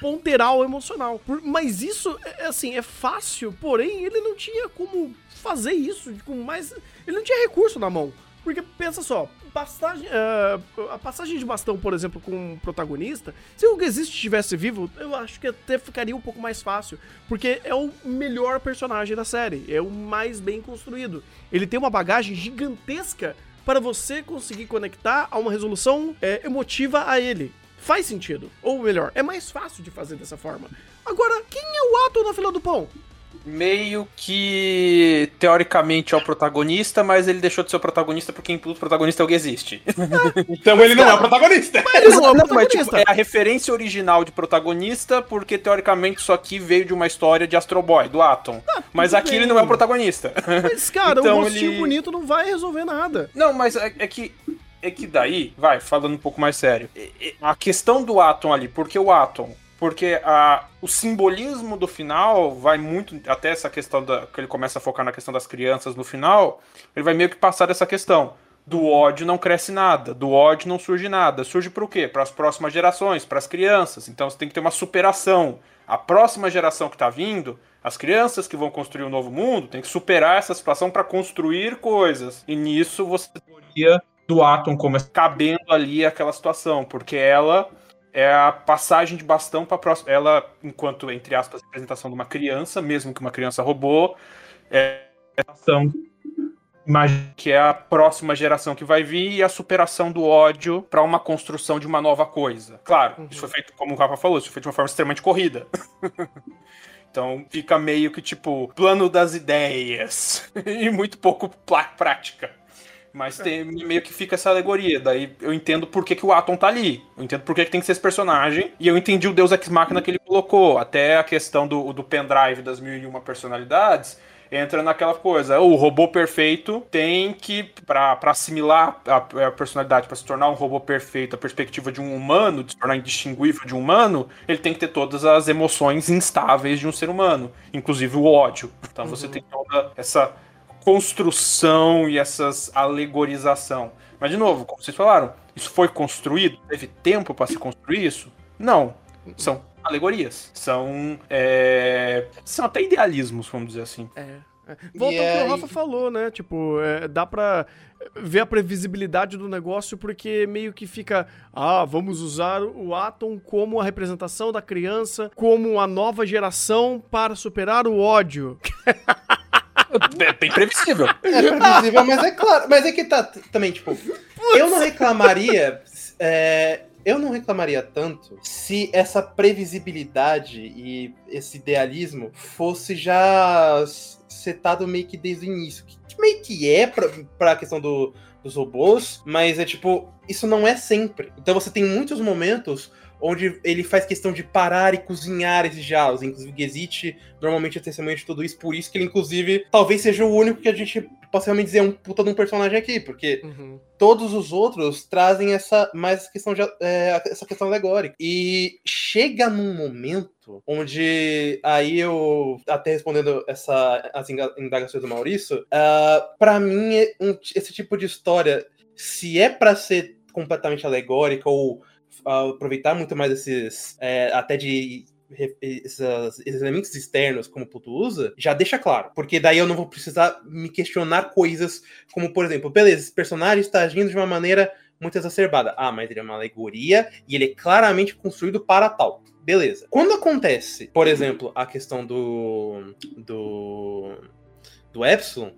[SPEAKER 1] ponteral emocional. Mas isso, é, assim, é fácil, porém ele não tinha como fazer isso com mais. Ele não tinha recurso na mão. Porque pensa só, passagem, é, a passagem de bastão, por exemplo, com o protagonista, se o Existe estivesse vivo, eu acho que até ficaria um pouco mais fácil. Porque é o melhor personagem da série, é o mais bem construído. Ele tem uma bagagem gigantesca para você conseguir conectar a uma resolução é, emotiva a ele. Faz sentido. Ou melhor, é mais fácil de fazer dessa forma. Agora, quem é o ato na fila do pão?
[SPEAKER 4] Meio que teoricamente é o protagonista, mas ele deixou de ser o protagonista porque o protagonista é o que existe.
[SPEAKER 5] Então ele não é o protagonista.
[SPEAKER 1] Ele não é
[SPEAKER 4] mas,
[SPEAKER 1] protagonista.
[SPEAKER 4] tipo, é a referência original de protagonista, porque teoricamente isso aqui veio de uma história de Astro Boy, do Atom. mas
[SPEAKER 1] tudo
[SPEAKER 4] aqui
[SPEAKER 1] bem.
[SPEAKER 4] ele não é o protagonista.
[SPEAKER 1] Mas, cara,
[SPEAKER 4] Então
[SPEAKER 1] um rostinho
[SPEAKER 4] ele-
[SPEAKER 1] bonito não vai resolver nada.
[SPEAKER 4] Não, mas é, é que. É que daí, vai, falando um pouco mais sério. A questão do Atom ali, por que o Atom? Porque a, o simbolismo do final vai muito. Até essa questão da. que ele começa a focar na questão das crianças no final. Ele vai meio que passar dessa questão. Do ódio não cresce nada, do ódio não surge nada. Surge para o quê? Para as próximas gerações, para as crianças. Então você tem que ter uma superação. A próxima geração que está vindo, as crianças que vão construir um novo mundo, tem que superar essa situação para construir coisas. E nisso você teoria do Atom como cabendo ali aquela situação, porque ela é a passagem de bastão para próxima. Ela, enquanto entre aspas, representação de uma criança, mesmo que uma criança robô, é a ação que é a próxima geração que vai vir e a superação do ódio para uma construção de uma nova coisa. Claro, isso foi feito, como o Rafa falou, isso foi feito de uma forma extremamente corrida. então fica meio que tipo plano das ideias e muito pouco prática. Mas tem, meio que fica essa alegoria. Daí eu entendo por que, que o Atom tá ali. Eu entendo por que, que tem que ser esse personagem. E eu entendi o Deus Ex Machina que ele colocou. Até a questão do, do pendrive das mil e uma personalidades. entra naquela coisa. O robô perfeito tem que, pra, pra assimilar a, a personalidade, pra se tornar um robô perfeito, a perspectiva de um humano, de se tornar indistinguível de um humano, ele tem que ter todas as emoções instáveis de um ser humano, inclusive o ódio. Então você tem toda essa construção e essas alegorização. Mas, de novo, como vocês falaram, isso foi construído? Teve tempo para se construir isso? Não. São alegorias. São. é, São até idealismos, vamos dizer assim.
[SPEAKER 1] É. é. Volta
[SPEAKER 2] E
[SPEAKER 1] ao que
[SPEAKER 2] aí-
[SPEAKER 1] o Rafa falou, né? Tipo, é, dá pra ver a previsibilidade do negócio porque meio que fica, ah, vamos usar o Atom como a representação da criança, como a nova geração para superar o ódio.
[SPEAKER 4] É bem previsível.
[SPEAKER 2] É previsível, mas é claro. Mas é que tá também, tipo, eu não reclamaria. é, eu não reclamaria tanto se essa previsibilidade e esse idealismo fosse já setado meio que desde o início. Que meio que é pra, pra questão do, dos robôs, mas é tipo, isso não é sempre. Então você tem muitos momentos onde ele faz questão de parar e cozinhar esses diálogos. Inclusive, o Gazit normalmente é testemunha de tudo isso, por isso que ele, inclusive, talvez seja o único que a gente possa realmente dizer um puta de um personagem aqui, porque todos os outros trazem essa mais questão de, é, essa questão alegórica. E chega num momento onde aí eu até respondendo essa as indagações do Maurício, ah, pra mim é um- esse tipo de história, se é pra ser completamente alegórica ou aproveitar muito mais esses é, até de esses, elementos externos como o Puto usa, já deixa claro. Porque daí eu não vou precisar me questionar coisas como, por exemplo, beleza, esse personagem está agindo de uma maneira muito exacerbada. Ah, mas ele é uma alegoria e ele é claramente construído para tal. Beleza. Quando acontece, por exemplo, a questão do. do. do Epsilon,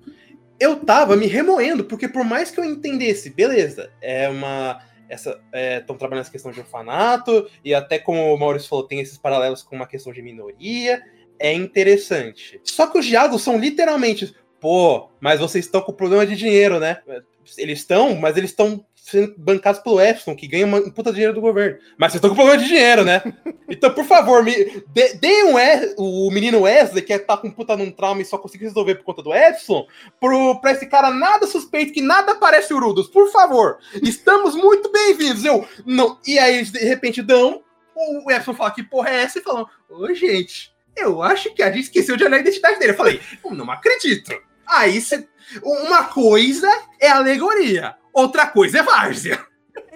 [SPEAKER 2] eu tava me remoendo, porque por mais que eu entendesse, beleza, é uma. Estão trabalhando essa questão de orfanato, e até como o Maurício falou, tem esses paralelos com uma questão de minoria. É interessante. Só que os diálogos são literalmente. Pô, mas vocês estão com problema de dinheiro, né? Eles estão, mas eles estão sendo bancados pelo Epson, que ganha uma um puta dinheiro do governo. Mas vocês estão com problema de dinheiro, né? Então, por favor, me dê, dê um o menino Wesley, que tá com puta num trauma e só conseguiu resolver por conta do Epson, pro, pra esse cara nada suspeito, que nada parece Urudos. Por favor, estamos muito bem-vindos. Eu, não. E aí, de repente, dão. O Epson fala que porra é essa e falam: Ô, gente, eu acho que a gente esqueceu de olhar a identidade dele. Eu falei: "Eu não acredito. Aí, cê, uma coisa é alegoria, outra coisa é várzea.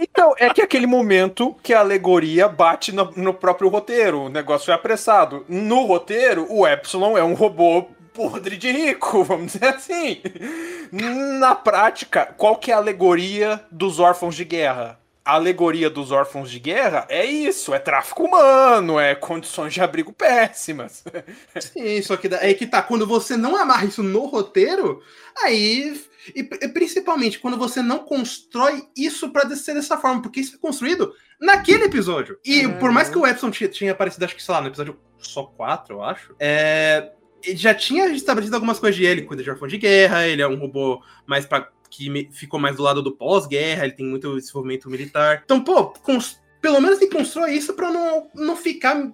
[SPEAKER 4] Então, é que aquele momento que a alegoria bate no, no próprio roteiro. O negócio é apressado. No roteiro, o Epsilon é um robô podre de rico, vamos dizer assim. Na prática, qual que é a alegoria dos órfãos de guerra? A alegoria dos órfãos de guerra é isso, é tráfico humano, é condições de abrigo péssimas.
[SPEAKER 2] Sim, só que é que tá, quando você não amarra isso no roteiro, aí. E, e principalmente quando você não constrói isso pra ser dessa forma, porque isso é construído naquele episódio. E
[SPEAKER 1] Uhum.
[SPEAKER 2] por mais que o Epson tinha, tinha aparecido, acho que, sei lá, no episódio só 4, eu acho, é, ele já tinha estabelecido algumas coisas de ele, cuida de órfão de guerra, ele é um robô mais pra, que ficou mais do lado do pós-guerra, ele tem muito desenvolvimento militar. Então, pô, pelo menos ele constrói isso pra não, não ficar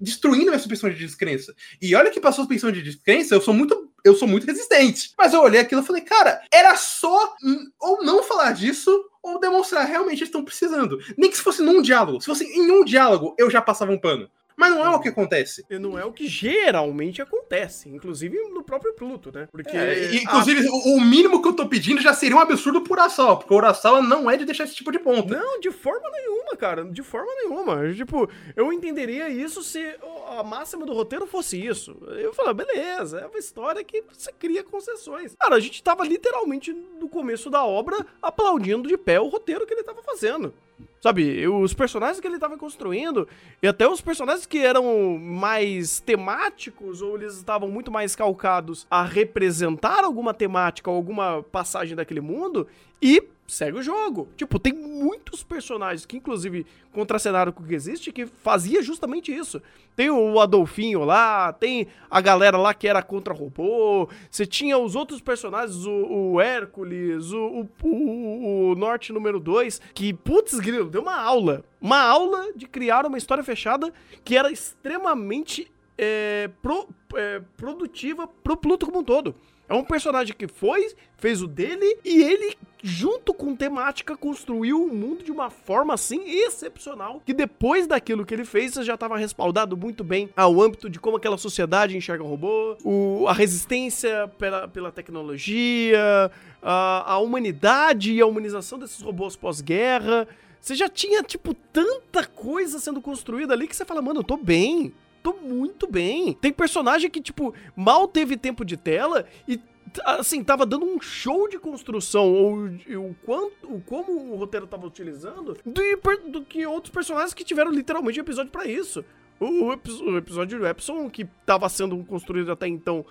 [SPEAKER 2] destruindo minha suspensão de descrença. E olha que pra suspensão de descrença, eu sou muito eu sou muito resistente. Mas eu olhei aquilo e falei, cara, era só ou não falar disso ou demonstrar realmente eles estão precisando. Nem que se fosse num diálogo. Se fosse em um diálogo, eu já passava um pano. Mas não é o que acontece.
[SPEAKER 1] E não é o que geralmente acontece, inclusive no próprio Pluto, né? Porque.
[SPEAKER 2] É, inclusive, o, o mínimo que eu tô pedindo já seria um absurdo por Urasawa, porque o Urasawa não é de deixar esse tipo de ponto.
[SPEAKER 1] Não, de forma nenhuma, cara. De forma nenhuma. Tipo, eu entenderia isso se a máxima do roteiro fosse isso. Eu falo, beleza, é uma história que você cria concessões. Cara, a gente tava literalmente no começo da obra aplaudindo de pé o roteiro que ele tava fazendo. Sabe, os personagens que ele tava construindo, e até os personagens que eram mais temáticos, ou eles estavam muito mais calcados a representar alguma temática ou alguma passagem daquele mundo, e segue o jogo. Tipo, tem muitos personagens que, inclusive, contracenaram com o que existe, que fazia justamente isso. Tem o Adolfinho lá, tem a galera lá que era contra robô, você tinha os outros personagens, o, o Hércules, o, o, o- Norte número 2, que, putz, grilo, deu uma aula. Uma aula de criar uma história fechada que era extremamente é, pro- é, produtiva pro Pluto como um todo. É um personagem que foi, fez o dele e ele, junto com temática, construiu o mundo de uma forma assim excepcional. Que depois daquilo que ele fez, já estava respaldado muito bem ao âmbito de como aquela sociedade enxerga o robô, o- a resistência pela, pela tecnologia, a, a humanidade e a humanização desses robôs pós-guerra. Você já tinha, tipo, tanta coisa sendo construída ali que você fala, mano, eu tô bem. Tô muito bem. Tem personagem que, tipo, mal teve tempo de tela e, assim, tava dando um show de construção, ou o quanto, o como o roteiro tava utilizando, do, do que outros personagens que tiveram literalmente episódio pra isso. O, o epi- o episódio do Epson, que tava sendo construído até então,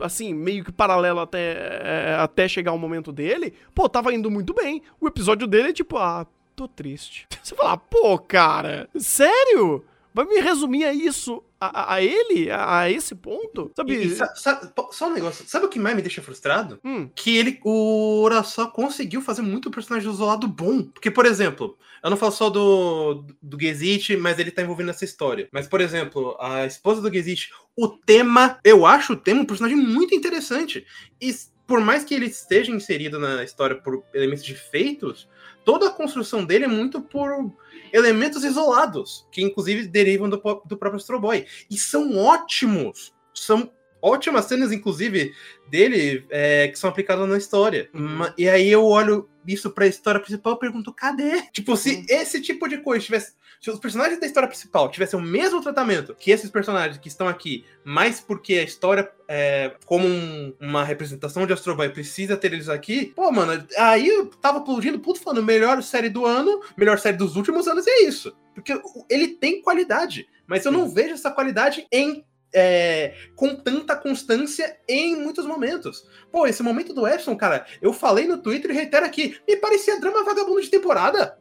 [SPEAKER 1] assim, meio que paralelo até, é, até chegar o momento dele, pô, tava indo muito bem. O episódio dele é tipo, ah, tô triste. Você fala, pô, cara, sério? Vai me resumir a isso, a, a- ele, a, a esse ponto? Sabe?
[SPEAKER 2] E- e só um negócio. Sabe o que mais me deixa frustrado?
[SPEAKER 1] Hum,
[SPEAKER 2] Que ele, o Urasawa conseguiu fazer muito personagem do lado bom. Porque, por exemplo, eu não falo só do, do Gesicht, mas ele tá envolvido nessa história. Mas, por exemplo, a esposa do Gesicht, o tema, eu acho o tema um personagem muito interessante. E por mais que ele esteja inserido na história por elementos de feitos, toda a construção dele é muito por elementos isolados, que inclusive derivam do, do próprio Astro Boy. E são ótimos. São ótimas cenas, inclusive, dele é, que são aplicadas na história.
[SPEAKER 1] Uhum.
[SPEAKER 2] E aí eu olho isso pra história principal e pergunto, cadê? Tipo, se esse tipo de coisa tivesse. Se os personagens da história principal tivessem o mesmo tratamento que esses personagens que estão aqui, mas porque a história, é, como um- uma representação de Astro Boy, precisa ter eles aqui, pô, mano, aí eu tava aplaudindo, puto, falando, melhor série do ano, melhor série dos últimos anos, e é isso. Porque ele tem qualidade, mas eu não vejo essa qualidade em é, com tanta constância em muitos momentos. Pô, esse momento do Epson, cara, eu falei no Twitter e reitero aqui, me parecia drama vagabundo de temporada.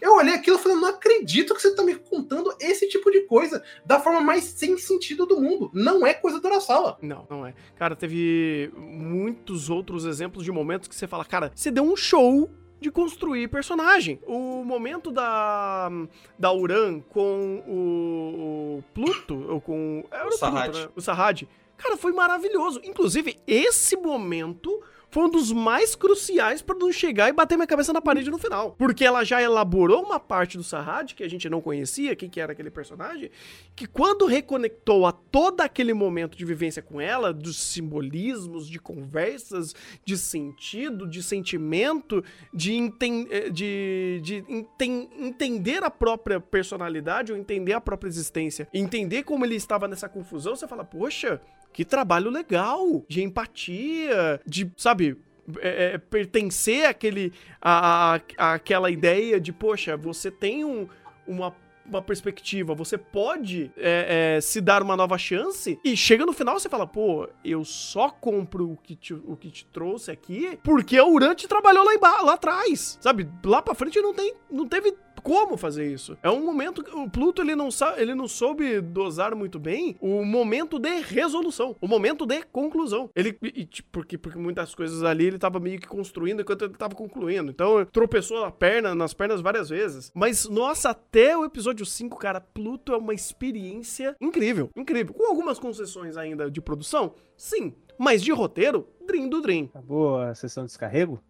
[SPEAKER 2] Eu olhei aquilo e falei, não acredito que você tá me contando esse tipo de coisa da forma mais sem sentido do mundo. Não é coisa do Urasawa.
[SPEAKER 1] não, não é. Cara, teve muitos outros exemplos de momentos que você fala, cara, você deu um show de construir personagem. O momento da da Uran com o, o Pluto, ou com era
[SPEAKER 2] O.
[SPEAKER 1] Pluto, né? o Sarraj. Cara, foi maravilhoso. Inclusive, esse momento foi um dos mais cruciais pra não chegar e bater minha cabeça na parede no final. Porque ela já elaborou uma parte do Sarraj que a gente não conhecia, quem que era aquele personagem, que quando reconectou a todo aquele momento de vivência com ela, dos simbolismos, de conversas, de sentido, de sentimento, de, enten eh, de, de enten- entender a própria personalidade ou entender a própria existência, entender como ele estava nessa confusão, você fala, poxa, que trabalho legal de empatia, de, sabe, é, é, pertencer àquele, a, a, àquela ideia de, poxa, você tem um, uma, uma perspectiva, você pode é, é, se dar uma nova chance e chega no final você fala, pô, eu só compro o que te, o que te trouxe aqui porque o Urante trabalhou lá, embaixo, lá atrás, sabe? Lá pra frente não, tem, não teve como fazer isso. É um momento que o Pluto ele não sabe, ele não soube dosar muito bem o momento de resolução, o momento de conclusão. Ele e, tipo, porque porque muitas coisas ali ele tava meio que construindo enquanto ele tava concluindo. Então tropeçou na perna, nas pernas várias vezes. Mas nossa, até o episódio 5, cara, Pluto é uma experiência incrível, incrível. Com algumas concessões ainda de produção, sim, mas de roteiro, Dream do Dream.
[SPEAKER 3] Acabou a sessão de descarrego?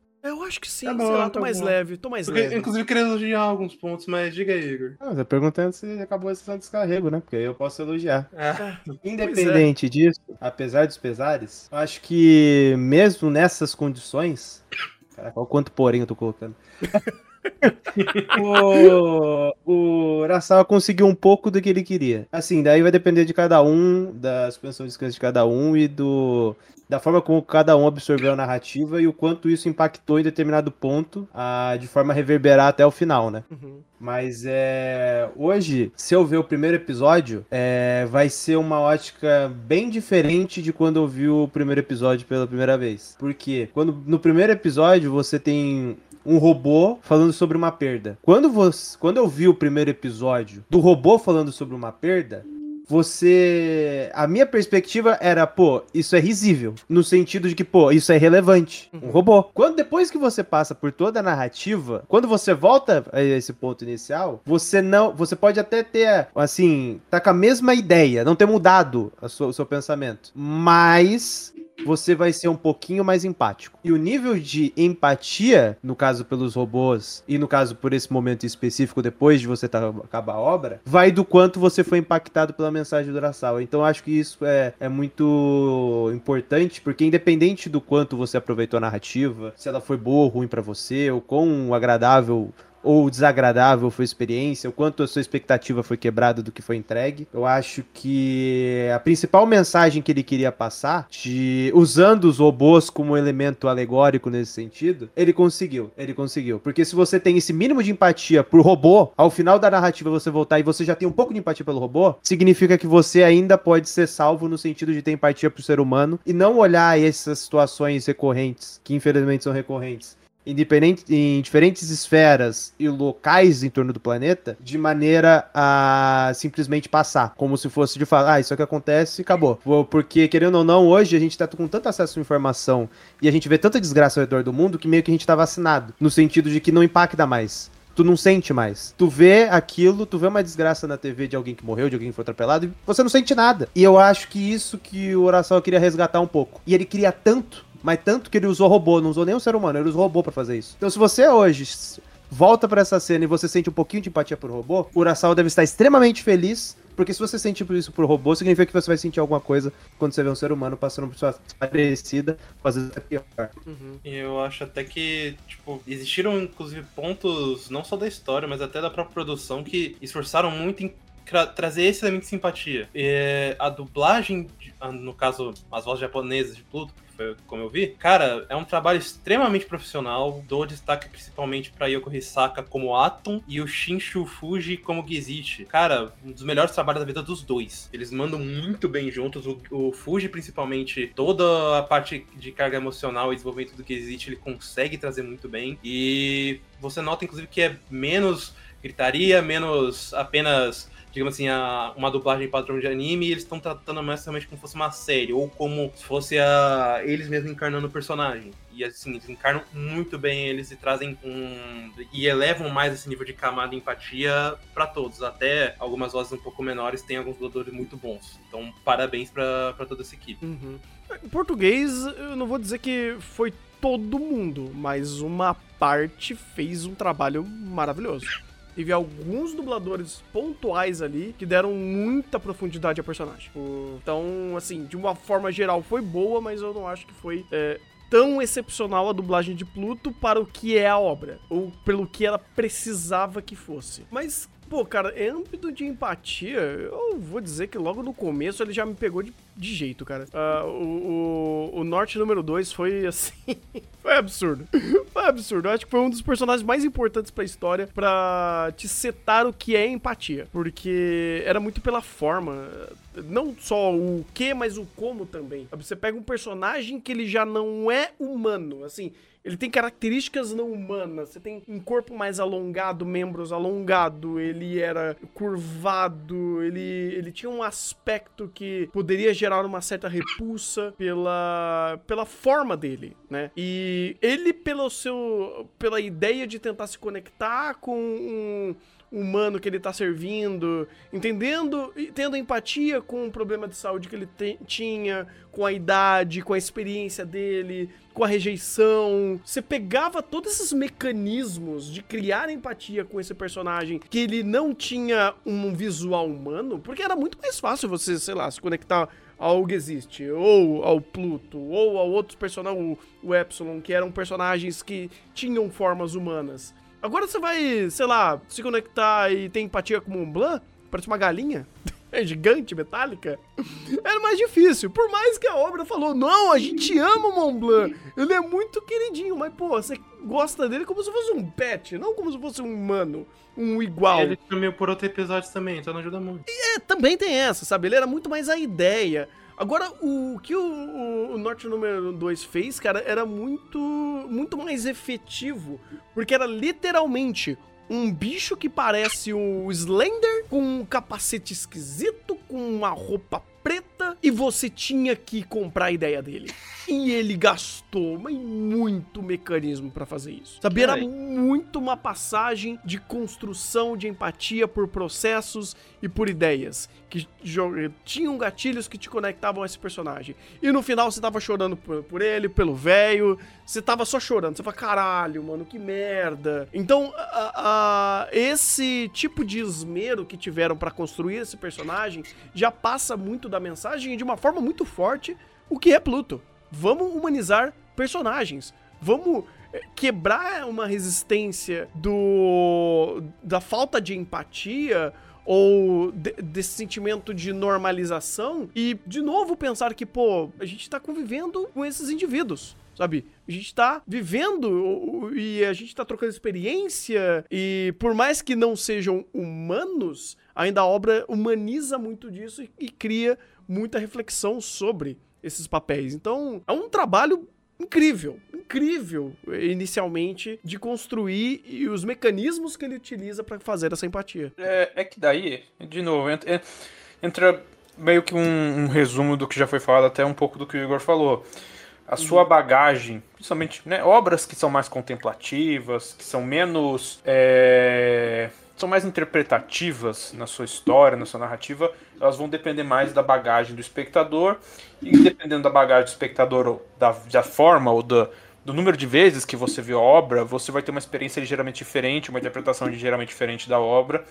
[SPEAKER 1] Eu acho que sim,
[SPEAKER 2] Tá bom,
[SPEAKER 1] sei lá, tô
[SPEAKER 2] tá
[SPEAKER 1] mais
[SPEAKER 2] bom.
[SPEAKER 1] leve, tô mais
[SPEAKER 2] Porque,
[SPEAKER 1] leve.
[SPEAKER 2] inclusive, eu queria elogiar alguns pontos, mas diga aí, Igor.
[SPEAKER 3] Ah, eu tô perguntando se acabou a sessão de descarrego, né? Porque aí eu posso elogiar.
[SPEAKER 2] Ah,
[SPEAKER 3] Independente disso, apesar dos pesares, eu acho que mesmo nessas condições. Caraca, olha o quanto porém eu tô colocando. o, o Urasawa conseguiu um pouco do que ele queria. Assim, daí vai depender de cada um, da suspensão de descanso de cada um e do da forma como cada um absorveu a narrativa e o quanto isso impactou em determinado ponto, ah, de forma a reverberar até o final, né?
[SPEAKER 1] Uhum.
[SPEAKER 3] Mas é. Hoje, se eu ver o primeiro episódio, é, vai ser uma ótica bem diferente de quando eu vi o primeiro episódio pela primeira vez. Porque quando no primeiro episódio você tem um robô falando sobre uma perda. Quando, você, quando eu vi o primeiro episódio do robô falando sobre uma perda, você. A minha perspectiva era, pô, isso é risível. No sentido de que, pô, isso é relevante. Um robô. Quando depois que você passa por toda a narrativa, quando você volta a esse ponto inicial, você não. Você pode até ter, assim, tá com a mesma ideia, não ter mudado sua- o seu pensamento. Mas você vai ser um pouquinho mais empático. E o nível de empatia, no caso pelos robôs, e no caso por esse momento específico, depois de você tá, acabar a obra, vai do quanto você foi impactado pela mensagem do Urasawa. Então acho que isso é, é muito importante, porque independente do quanto você aproveitou a narrativa, se ela foi boa ou ruim pra você, ou quão agradável ou desagradável foi a experiência, o quanto a sua expectativa foi quebrada do que foi entregue. Eu acho que a principal mensagem que ele queria passar, de usando os robôs como elemento alegórico nesse sentido, ele conseguiu. Ele conseguiu. Porque se você tem esse mínimo de empatia por robô, ao final da narrativa você voltar e você já tem um pouco de empatia pelo robô, significa que você ainda pode ser salvo no sentido de ter empatia pro ser humano e não olhar essas situações recorrentes, que infelizmente são recorrentes independente, em diferentes esferas e locais em torno do planeta, de maneira a simplesmente passar, como se fosse de falar, ah, isso aqui acontece e acabou. Porque, querendo ou não, hoje a gente tá com tanto acesso à informação e a gente vê tanta desgraça ao redor do mundo que meio que a gente tá vacinado, no sentido de que não impacta mais. Tu não sente mais. Tu vê aquilo, tu vê uma desgraça na TV de alguém que morreu, de alguém que foi atropelado, e você não sente nada. E eu acho que isso que o Oração queria resgatar um pouco. E ele queria tanto mas tanto que ele usou robô, não usou nem um ser humano, ele usou robô pra fazer isso. Então se você hoje volta pra essa cena e você sente um pouquinho de empatia por robô, o Urasawa deve estar extremamente feliz, porque se você sente isso por robô, significa que você vai sentir alguma coisa quando você vê um ser humano passando por situação parecida, às vezes até pior.
[SPEAKER 2] E eu acho até que, tipo, existiram inclusive pontos, não só da história, mas até da própria produção, que esforçaram muito em tra- trazer esse elemento de simpatia. A dublagem, ah, no caso, as vozes japonesas de Pluto, como eu vi, cara, é um trabalho extremamente profissional. Dou destaque principalmente pra Yoko Hisaka como Atom e o Shinshu Fuji como Gizichi. Cara, um dos melhores trabalhos da vida dos dois. Eles mandam muito bem juntos. O, o Fuji, principalmente, toda a parte de carga emocional e desenvolvimento do Gizichi, ele consegue trazer muito bem. E você nota, inclusive, que é menos gritaria, menos apenas digamos assim, a- uma dublagem padrão de anime, e eles estão tratando mais realmente como se fosse uma série, ou como se fosse a, eles mesmos encarnando o personagem. E assim, eles encarnam muito bem eles e trazem um. e elevam mais esse nível de camada e empatia pra todos. Até algumas vozes um pouco menores têm alguns dubladores muito bons. Então, parabéns pra toda essa equipe.
[SPEAKER 1] Uhum. Em português, eu não vou dizer que foi todo mundo, mas uma parte fez um trabalho maravilhoso. Teve alguns dubladores pontuais ali que deram muita profundidade ao personagem. Tipo, Então, assim, de uma forma geral foi boa, mas eu não acho que foi é, tão excepcional a dublagem de Pluto para o que é a obra, ou pelo que ela precisava que fosse. Mas, pô, cara, âmbito de empatia, eu vou dizer que logo no começo ele já me pegou de, de jeito, cara. Ah, o, o, o Norte número 2 foi assim. foi absurdo. Foi absurdo. Eu acho que foi um dos personagens mais importantes pra história pra te setar o que é empatia. Porque era muito pela forma. Não só o que, mas o como também. Você pega um personagem que ele já não é humano, assim. Ele tem características não humanas. Você tem um corpo mais alongado, membros alongado. Ele era curvado. Ele, ele tinha um aspecto que poderia gerar uma certa repulsa pela, pela forma dele, né? E ele, pelo seu, pela ideia de tentar se conectar com um humano que ele tá servindo, entendendo e tendo empatia com o problema de saúde que ele te- tinha, com a idade, com a experiência dele, com a rejeição. Você pegava todos esses mecanismos de criar empatia com esse personagem que ele não tinha um visual humano, porque era muito mais fácil você, sei lá, se conectar ao Exist, ou ao Pluto, ou a outros personagens, o, o Epsilon, que eram personagens que tinham formas humanas. Agora você vai, sei lá, se conectar e ter empatia com o Montblanc, parece uma galinha. É gigante, metálica. Era mais difícil. Por mais que a obra falou, não, a gente ama o Montblanc. Ele é muito queridinho, mas, pô, você gosta dele como se fosse um pet, não como se fosse um humano, um igual.
[SPEAKER 2] Ele sumiu por outro episódio também, então não ajuda muito.
[SPEAKER 1] É, também tem essa, sabe? Ele era muito mais a ideia. Agora, o que o, o, o Norte número 2 fez, cara, era muito, muito mais efetivo. Porque era literalmente um bicho que parece o Slender, com um capacete esquisito, com uma roupa preta e você tinha que comprar a ideia dele. E ele gastou mas muito mecanismo pra fazer isso. Sabe, era muito uma passagem de construção de empatia por processos e por ideias que tinham gatilhos que te conectavam a esse personagem. E no final você tava chorando por, por ele, pelo velho, você tava só chorando. Você fala, caralho, mano, que merda. Então, a- a- esse tipo de esmero que tiveram pra construir esse personagem já passa muito da mensagem e de uma forma muito forte o que é Pluto. Vamos humanizar personagens. Vamos eh, quebrar uma resistência do da falta de empatia ou de- desse sentimento de normalização e de novo pensar que, pô, a gente tá convivendo com esses indivíduos. Sabe? A gente tá vivendo e a gente tá trocando experiência e por mais que não sejam humanos, ainda a obra humaniza muito disso e, e cria muita reflexão sobre esses papéis. Então, é um trabalho incrível, incrível, inicialmente, de construir e os mecanismos que ele utiliza pra fazer essa empatia.
[SPEAKER 4] É, é que daí, de novo, entra, en- entra meio que um, um resumo do que já foi falado, até um pouco do que o Igor falou. A sua bagagem, principalmente né, obras que são mais contemplativas, que são menos. é, são mais interpretativas na sua história, na sua narrativa, elas vão depender mais da bagagem do espectador, e dependendo da bagagem do espectador, ou da, da forma ou da, do número de vezes que você viu a obra, você vai ter uma experiência ligeiramente diferente, uma interpretação ligeiramente diferente da obra,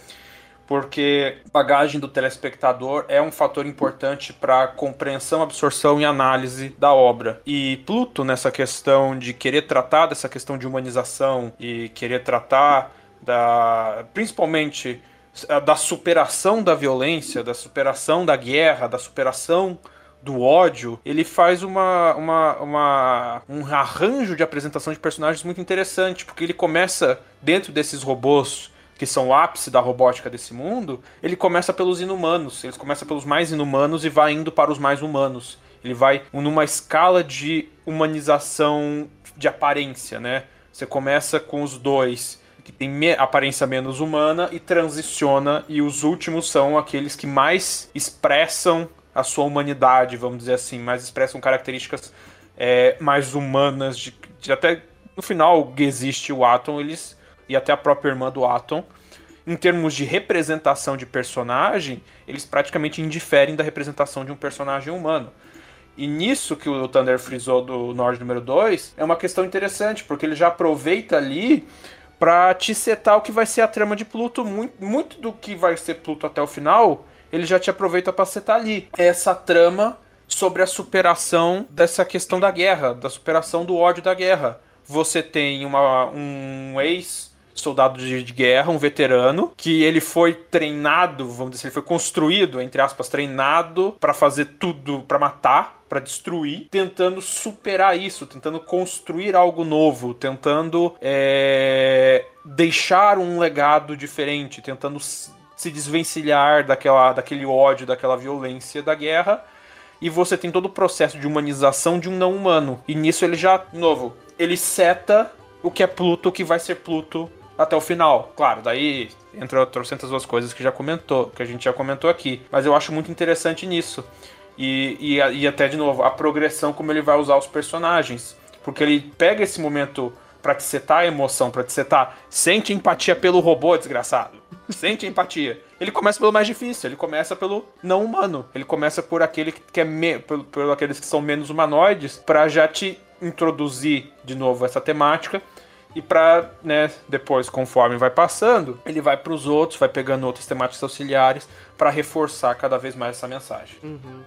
[SPEAKER 4] porque a bagagem do telespectador é um fator importante para compreensão, absorção e análise da obra. E Pluto, nessa questão de querer tratar dessa questão de humanização e querer tratar da, principalmente eh, da superação da violência, da superação da guerra, da superação do ódio, ele faz uma, uma, uma- um arranjo de apresentação de personagens muito interessante, porque ele começa dentro desses robôs que são o ápice da robótica desse mundo, ele começa pelos inumanos, ele começa pelos mais inumanos e vai indo para os mais humanos. Ele vai numa escala de humanização de aparência, né? Você começa com os dois que tem me- aparência menos humana e transiciona e os últimos são aqueles que mais expressam a sua humanidade, vamos dizer assim, mais expressam características é, mais humanas de, de até no final existe o Atom, eles e até a própria irmã do Atom, em termos de representação de personagem, eles praticamente indiferem da representação de um personagem humano. E nisso que o Thunder frisou do Nord número 2, é uma questão interessante, porque ele já aproveita ali pra te setar o que vai ser a trama de Pluto. Muito, muito do que vai ser Pluto até o final, ele já te aproveita pra setar ali. Essa trama sobre a superação dessa questão da guerra, da superação do ódio da guerra. Você tem uma, um ex soldado de, de guerra, um veterano, que ele foi treinado, vamos dizer, ele foi construído, entre aspas, treinado pra fazer tudo, pra matar, pra destruir, tentando superar isso, tentando construir algo novo, tentando é, deixar um legado diferente, tentando se desvencilhar daquela, daquele ódio, daquela violência da guerra. E você tem todo o processo de humanização de um não humano. E nisso ele já, novo, ele seta o que é Pluto, o que vai ser Pluto até o final. Claro, daí entra trocentas outras coisas que já comentou, que a gente já comentou aqui. Mas eu acho muito interessante nisso. E, e, e até de novo, a progressão como ele vai usar os personagens. Porque ele pega esse momento pra te setar a emoção, pra te setar. Sente empatia pelo robô, desgraçado. Sente empatia. Ele começa pelo mais difícil, ele começa pelo não humano. Ele começa por aquele que é me, pelo, pelo aqueles que são menos humanoides, pra já te introduzir de novo essa temática. E pra, né, depois, conforme vai passando, ele vai pros outros, vai pegando outras temáticas auxiliares pra reforçar cada vez mais essa mensagem.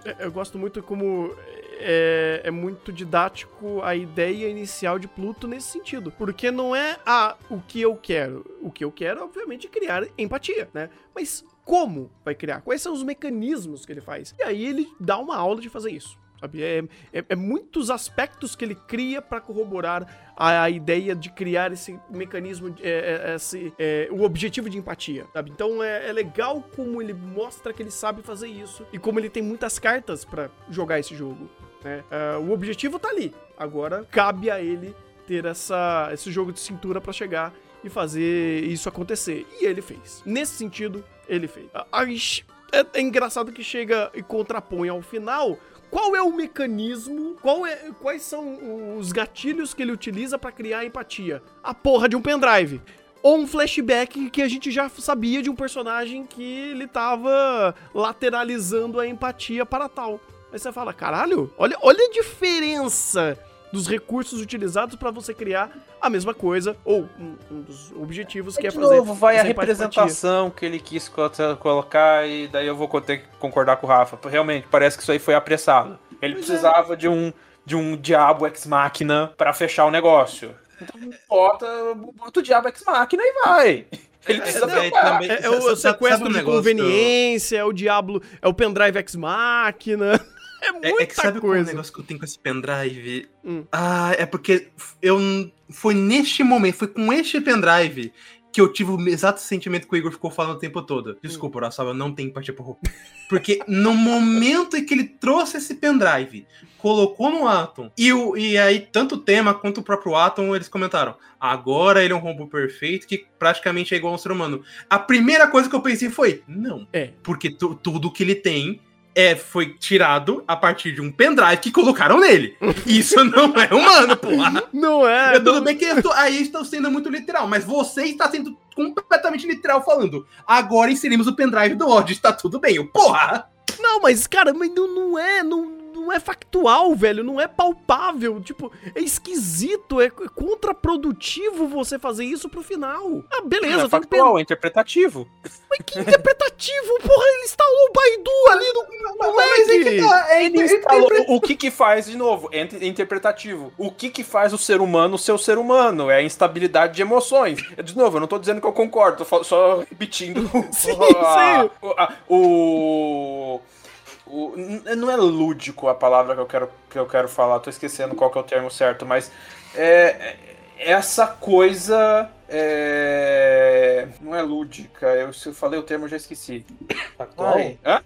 [SPEAKER 1] É, Eu gosto muito como é, é muito didático a ideia inicial de Pluto nesse sentido. Porque não é ah, o que eu quero. O que eu quero, obviamente, é criar empatia, né? Mas como vai criar? Quais são os mecanismos que ele faz? E aí ele dá uma aula de fazer isso. Sabe? É, é, é muitos aspectos que ele cria para corroborar a, a ideia de criar esse mecanismo, é, é, esse, é, o objetivo de empatia. Sabe? Então é, é legal como ele mostra que ele sabe fazer isso e como ele tem muitas cartas para jogar esse jogo. né? Ah, o objetivo tá ali. Agora cabe a ele ter essa, esse jogo de cintura para chegar e fazer isso acontecer. E ele fez. Nesse sentido, ele fez. Ah, As, é, é engraçado que chega e contrapõe ao final. Qual é o mecanismo? Qual é, quais são os gatilhos que ele utiliza pra criar empatia? A porra de um pendrive. Ou um flashback que a gente já sabia de um personagem que ele tava lateralizando a empatia para tal. Aí você fala, caralho, olha, olha a diferença dos recursos utilizados pra você criar a mesma coisa, ou um, um dos objetivos que é
[SPEAKER 4] de
[SPEAKER 1] fazer.
[SPEAKER 4] novo, vai a representação que ele quis co- colocar e daí eu vou ter que concordar com o Rafa. Realmente, parece que isso aí foi apressado. Ele
[SPEAKER 1] Pois é.
[SPEAKER 4] precisava de um de um diabo ex máquina pra fechar o negócio. Então bota, bota o diabo ex máquina e vai. Ele precisa
[SPEAKER 2] É, também-
[SPEAKER 1] É, é o sequestro de
[SPEAKER 2] negócio-
[SPEAKER 1] conveniência, é o Diablo, é o pendrive ex máquina. É
[SPEAKER 2] É,
[SPEAKER 1] muita
[SPEAKER 2] é que sabe qual é o
[SPEAKER 1] coisa.
[SPEAKER 2] negócio que eu tenho com esse pendrive?
[SPEAKER 1] Hum.
[SPEAKER 2] Ah, é porque eu foi neste momento, foi com este pendrive que eu tive o exato sentimento que o Igor ficou falando o tempo todo. Desculpa, Urasawa, eu não tenho empatia por Hulk. Porque no momento em que ele trouxe esse pendrive, colocou no Atom, e, o, e aí tanto o tema quanto o próprio Atom, eles comentaram, agora ele é um robô perfeito que praticamente é igual a um ser humano. A primeira coisa que eu pensei foi, não.
[SPEAKER 1] É.
[SPEAKER 2] Porque tu- tudo que ele tem é, foi tirado a partir de um pendrive que colocaram nele. Isso não é humano, porra.
[SPEAKER 1] Não é.
[SPEAKER 2] Eu, tudo
[SPEAKER 1] não-
[SPEAKER 2] bem que eu tô- aí estão sendo muito literal, mas você está sendo completamente literal falando. Agora inserimos o pendrive do ódio, está tudo bem. Eu, porra!
[SPEAKER 1] Não, mas, cara, mas não, não é. Não, não é factual, velho. Não é palpável. Tipo, é esquisito. É contraprodutivo você fazer isso pro final. Ah, beleza,
[SPEAKER 4] Não é factual, é interpretativo.
[SPEAKER 1] Mas que interpretativo, porra, ele instalou o Baidu ali no
[SPEAKER 2] Mas é que tá, é,
[SPEAKER 4] Ele
[SPEAKER 2] é-
[SPEAKER 4] instalou o que que faz, de novo, é int- interpretativo. O que que faz o ser humano ser o ser humano? É a instabilidade de emoções. De novo, eu não tô dizendo que eu concordo, tô só repetindo.
[SPEAKER 1] Sim,
[SPEAKER 4] a-
[SPEAKER 1] sim.
[SPEAKER 4] o- a- O... o- Não é lúdico a palavra que eu quero, que eu quero falar, tô esquecendo qual que é o termo certo, mas é, é essa coisa é, não é lúdica, eu, se eu falei o termo eu já esqueci.
[SPEAKER 6] Factual?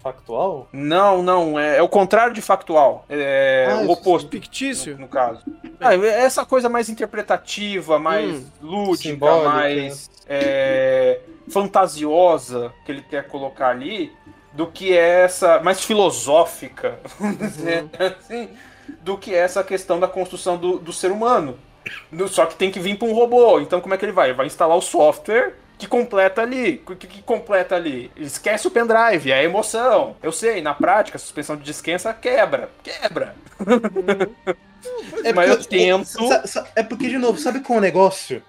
[SPEAKER 6] Factual?
[SPEAKER 4] Não, não, é, é o contrário de factual. É
[SPEAKER 6] Ah,
[SPEAKER 4] o oposto,
[SPEAKER 1] Fictício?
[SPEAKER 4] no, no caso. Ah, é essa coisa mais interpretativa, mais
[SPEAKER 1] Hum.
[SPEAKER 4] lúdica,
[SPEAKER 6] Simbólica.
[SPEAKER 4] mais é, fantasiosa que ele quer colocar ali, do que essa. mais filosófica, vamos dizer assim, do que essa questão da construção do, do ser humano. No- Só que tem que vir para um robô. Então, como é que ele vai? Ele vai instalar o software que completa ali. O que, que completa ali? Esquece o pendrive, é a emoção. Eu sei, na prática, a suspensão de descansa quebra. Quebra.
[SPEAKER 2] É
[SPEAKER 4] Mas eu
[SPEAKER 2] porque-
[SPEAKER 4] tento-
[SPEAKER 2] É porque, de novo, sabe qual é o negócio?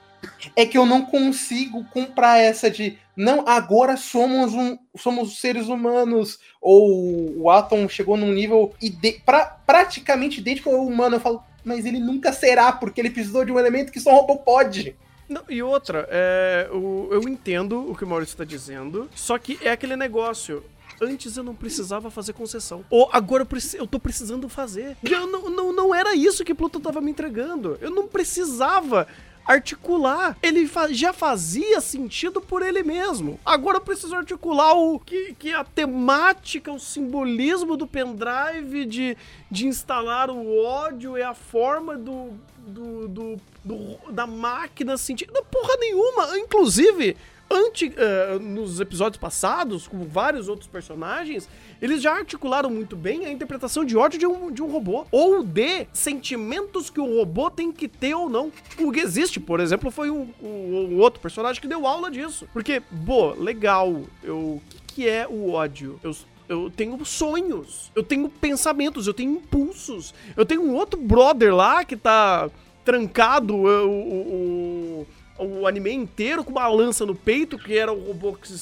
[SPEAKER 2] É que eu não consigo comprar essa de não, agora somos um somos seres humanos. Ou o Atom chegou num nível ide pra, praticamente idêntico ao humano. Eu falo, mas ele nunca será, porque ele precisou de um elemento que só um robô pode.
[SPEAKER 1] Não, e outra, é, o- eu entendo o que o Maurício está dizendo, só que é aquele negócio. Antes eu não precisava fazer concessão. Ou agora eu, preci- eu tô precisando fazer. Eu não, não, não era isso que Pluto tava me entregando. Eu não precisava articular. Ele fa- já fazia sentido por ele mesmo. Agora eu preciso articular o que, que a temática, o simbolismo do pendrive de, de instalar o ódio é a forma do, do, do- do- da máquina sentir. Porra nenhuma. Inclusive, ante, eh, nos episódios passados, com vários outros personagens, eles já articularam muito bem a interpretação de ódio de um, de um robô. Ou de sentimentos que o robô tem que ter ou não. O que existe, por exemplo, foi um, um- um outro personagem que deu aula disso. Porque, pô, legal. Eu, o que, que é o ódio? Eu eu tenho sonhos, eu tenho pensamentos, eu tenho impulsos. Eu tenho um outro brother lá que tá trancado o, o, o, anime inteiro com uma lança no peito, que era o robô que,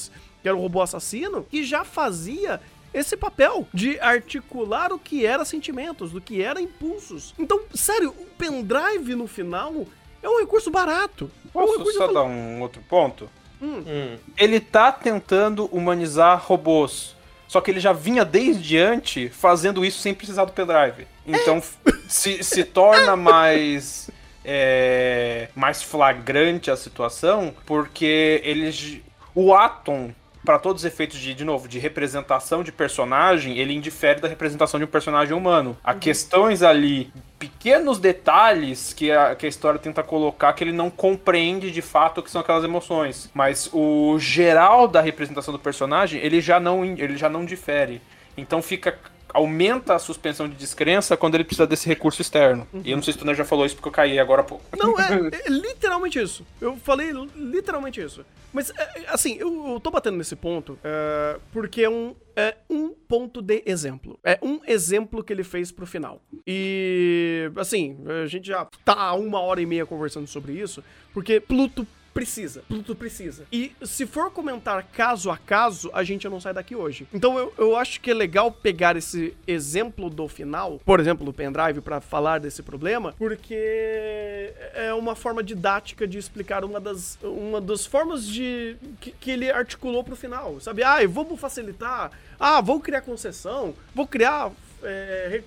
[SPEAKER 1] que era o robô assassino, que já fazia esse papel de articular o que era sentimentos, do que era impulsos. Então, sério, o pendrive no final é um recurso barato. É um
[SPEAKER 4] Posso
[SPEAKER 1] recurso
[SPEAKER 4] só dar um outro ponto?
[SPEAKER 6] Hum.
[SPEAKER 4] Ele tá tentando humanizar robôs. Só que ele já vinha desde antes fazendo isso sem precisar do pendrive. Então se, se torna mais. É, mais flagrante a situação, porque eles. O Atom, para todos os efeitos de, de novo, de representação de personagem, ele indifere da representação de um personagem humano. Há questões ali pequenos detalhes que a, que a história tenta colocar que ele não compreende de fato o que são aquelas emoções. Mas o geral da representação do personagem, ele já não, ele já não difere. Então fica aumenta a suspensão de descrença quando ele precisa desse recurso externo. E eu não sei se tu já falou isso porque eu caí agora há pouco.
[SPEAKER 1] Não, é, é literalmente isso. Eu falei literalmente isso. Mas, é, assim, eu, eu tô batendo nesse ponto é, porque é um, é um ponto de exemplo. É um exemplo que ele fez pro final. E, assim, a gente já tá uma hora e meia conversando sobre isso, porque Pluto precisa. Pluto precisa. E se for comentar caso a caso, a gente não sai daqui hoje. Então eu, eu acho que é legal pegar esse exemplo do final, por exemplo, do pendrive, para falar desse problema, porque é uma forma didática de explicar uma das, uma das formas de que, que ele articulou pro final. Sabe? Ah, vamos facilitar. Ah, vou criar concessão. Vou criar é,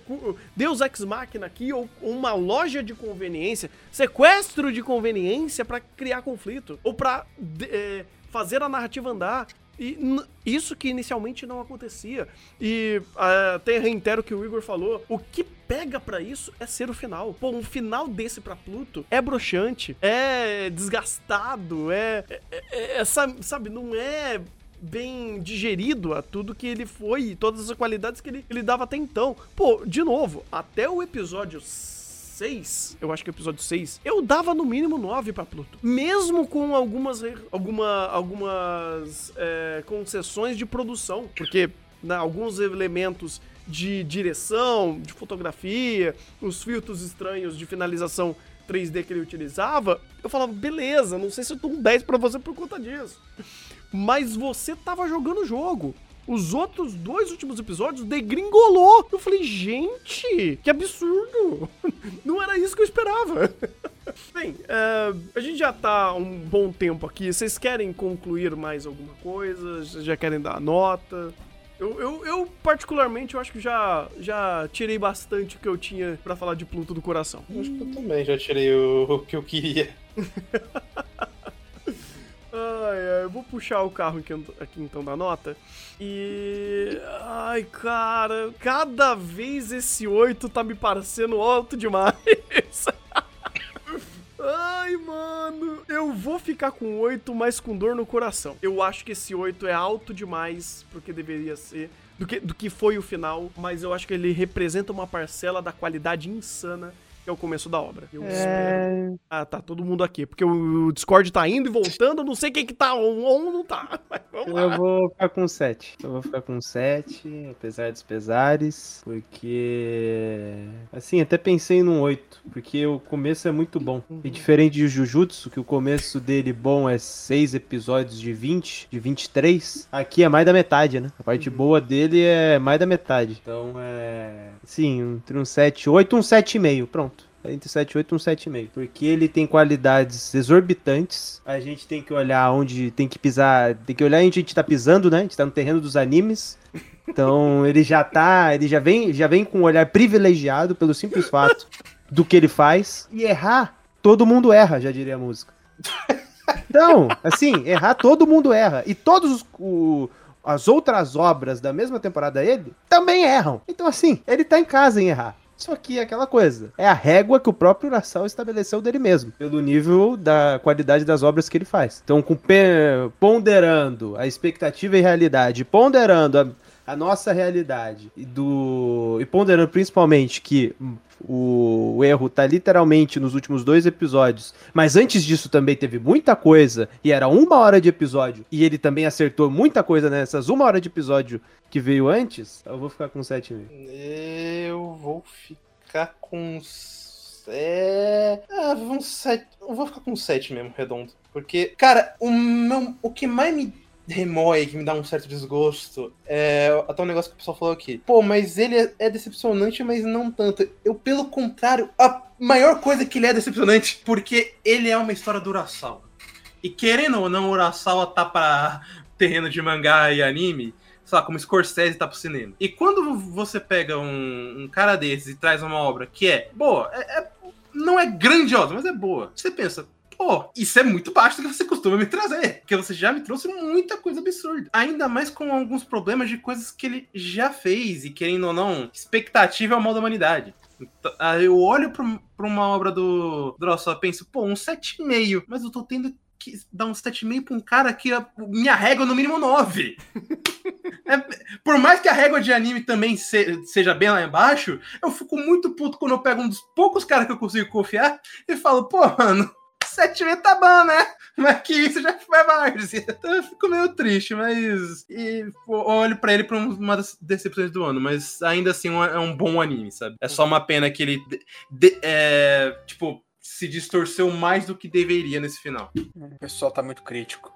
[SPEAKER 1] Deus Ex Machina aqui, ou uma loja de conveniência, sequestro de conveniência para criar conflito, ou para é, fazer a narrativa andar. E isso que inicialmente não acontecia. E até reitero o que o Igor falou. O que pega para isso é ser o final. Pô, um final desse para Pluto é broxante, é desgastado, é, é, é, é sabe, não é bem digerido a tudo que ele foi e todas as qualidades que ele, ele dava até então. Pô, de novo, até o episódio 6, eu acho que é o episódio 6, eu dava no mínimo 9 pra Pluto. Mesmo com algumas, alguma, algumas é, concessões de produção. Porque né, alguns elementos de direção, de fotografia, os filtros estranhos de finalização 3D que ele utilizava, eu falava, beleza, não sei se eu dou um 10 pra você por conta disso mas você tava jogando o jogo. Os outros dois últimos episódios degringolou. Eu falei, gente, que absurdo. Não era isso que eu esperava. Bem, uh, a gente já tá um bom tempo aqui. Vocês querem concluir mais alguma coisa? Já querem dar nota? Eu, eu, eu, particularmente, eu acho que já, já tirei bastante o que eu tinha para falar de Pluto do coração.
[SPEAKER 2] Acho que eu também já tirei o, o que eu queria.
[SPEAKER 1] Ai, ai, eu vou puxar o carro aqui, aqui então da nota. E. Ai, cara, cada vez esse 8 tá me parecendo alto demais. Ai, mano. Eu vou ficar com 8, mas com dor no coração. Eu acho que esse 8 é alto demais pro que deveria ser. Do que, do que foi o final, mas eu acho que ele representa uma parcela da qualidade insana é o começo da obra. Eu é... espero. Ah, tá todo mundo aqui. Porque o Discord tá indo e voltando, eu não sei quem que tá on ou não tá.
[SPEAKER 3] eu vou ficar com 7. Eu vou ficar com 7, apesar dos pesares. Porque. Assim, até pensei num 8. Porque o começo é muito bom. Uhum. E diferente de Jujutsu, que o começo dele bom é 6 episódios de 20, de 23, aqui é mais da metade, né? A parte uhum. boa dele é mais da metade. Então é. Sim, entre um 7 e 8, um 7,5. Pronto entre 7,8 e um 7,5. Porque ele tem qualidades exorbitantes. A gente tem que olhar onde tem que pisar. Tem que olhar onde a gente tá pisando, né? A gente tá no terreno dos animes. Então ele já tá. Ele já vem, já vem com um olhar privilegiado pelo simples fato do que ele faz. E errar, todo mundo erra, já diria a música. Então, assim, errar todo mundo erra. E todos os. O, as outras obras da mesma temporada ele também erram. Então, assim, ele tá em casa em errar. Só que é aquela coisa. É a régua que o próprio Urasawa estabeleceu dele mesmo, pelo nível da qualidade das obras que ele faz. Então, com ponderando a expectativa e realidade, ponderando a, a nossa realidade e do e ponderando principalmente que o, o, erro tá literalmente nos últimos dois episódios. Mas antes disso também teve muita coisa. E era uma hora de episódio. E ele também acertou muita coisa nessas uma hora de episódio que veio antes. Eu vou ficar com 7,5.
[SPEAKER 2] Eu vou ficar com. É. Vamos 7. Eu vou ficar com 7 mesmo, redondo. Porque, cara, o, meu, o que mais me remói, que me dá um certo desgosto. É até um negócio que o pessoal falou aqui. Pô, mas ele é, é, decepcionante, mas não tanto. Eu, pelo contrário, a maior coisa é que ele é decepcionante, porque ele é uma história do Urasawa. E querendo ou não, Urasawa tá pra terreno de mangá e anime, sei lá, como Scorsese tá pro cinema. E quando você pega um, um cara desses e traz uma obra que é boa, é, é, não é grandiosa, mas é boa, você pensa, pô, isso é muito baixo do que você costuma me trazer. Porque você já me trouxe muita coisa absurda. Ainda mais com alguns problemas de coisas que ele já fez. E querendo ou não, expectativa é o mal da humanidade. Então, aí eu olho pra uma obra do Drossel e penso, pô, um 7,5. Mas eu tô tendo que dar um 7,5 pra um cara que a minha régua no mínimo 9. É, por mais que a régua de anime também se- seja bem lá embaixo, eu fico muito puto quando eu pego um dos poucos caras que eu consigo confiar e falo, pô, mano, 7,5 tá bom, né? Mas que isso já foi mais. Então eu fico meio triste, mas. E olho pra ele pra um- uma das decepções do ano, mas ainda assim é um bom anime, sabe? É só uma pena que ele. de- de- é, tipo. Se distorceu mais do que deveria nesse final.
[SPEAKER 4] O pessoal tá muito crítico.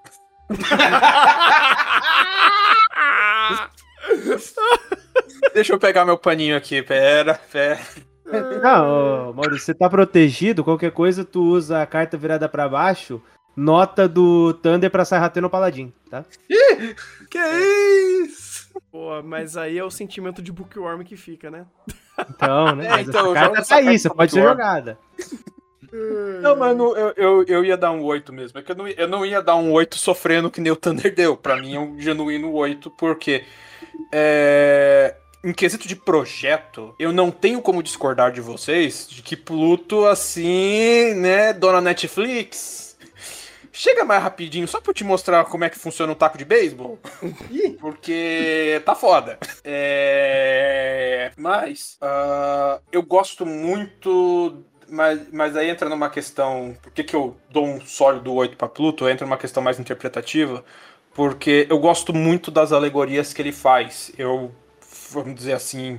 [SPEAKER 4] Deixa eu pegar meu paninho aqui, pera, pera.
[SPEAKER 3] Não, Maurício, você tá protegido. Qualquer coisa, tu usa a carta virada pra baixo, nota do Thunder pra Sarraté no Paladin, tá?
[SPEAKER 2] Que isso?
[SPEAKER 1] Pô, mas aí é o sentimento de bookworm que fica, né?
[SPEAKER 3] Então, né?
[SPEAKER 4] É, então,
[SPEAKER 3] essa carta tá aí, você pode ser jogada.
[SPEAKER 4] Não, mano, eu, eu, eu ia dar um 8 mesmo. É que eu não, eu não ia dar um 8 sofrendo que nem o Thunder deu. Pra mim é um genuíno 8, porque é, em quesito de projeto, eu não tenho como discordar de vocês de que Pluto, assim, né, dona Netflix, chega mais rapidinho só pra eu te mostrar como é que funciona um taco de beisebol. Porque tá foda. É... Mas ah, eu gosto muito. Mas, mas aí entra numa questão. Por que, que eu dou um sólido 8 pra Pluto? Entra numa questão mais interpretativa. Porque eu gosto muito das alegorias que ele faz. Eu, vamos dizer assim,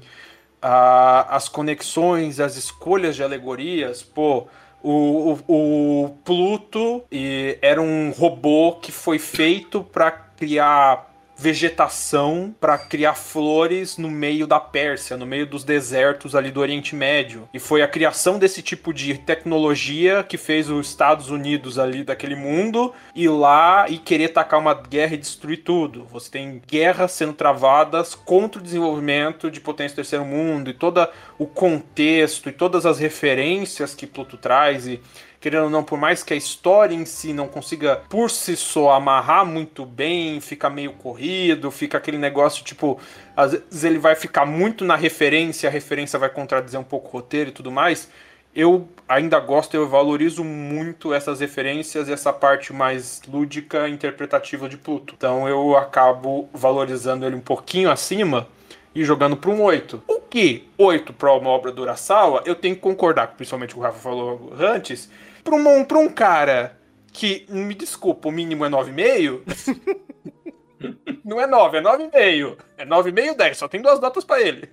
[SPEAKER 4] a- as conexões, as escolhas de alegorias, pô. O, o, o Pluto e, era um robô que foi feito para criar vegetação, para criar flores no meio da Pérsia, no meio dos desertos ali do Oriente Médio. E foi a criação desse tipo de tecnologia que fez os Estados Unidos ali daquele mundo ir lá e querer tacar uma guerra e destruir tudo. Você tem guerras sendo travadas contra o desenvolvimento de potência do terceiro mundo e todo o contexto e todas as referências que Pluto traz e querendo ou não, por mais que a história em si não consiga por si só amarrar muito bem, fica meio corrido, fica aquele negócio tipo, às vezes ele vai ficar muito na referência, a referência vai contradizer um pouco o roteiro e tudo mais. Eu ainda gosto, eu valorizo muito essas referências e essa parte mais lúdica, interpretativa de Pluto. Então eu acabo valorizando ele um pouquinho acima e jogando para um 8. O que 8 para uma obra do Urasawa, eu tenho que concordar, principalmente com o Rafa falou antes, para um, pra um cara que, me desculpa, o mínimo é 9,5, não é 9, é 9,5. É 9,5 10, só tem duas notas para ele.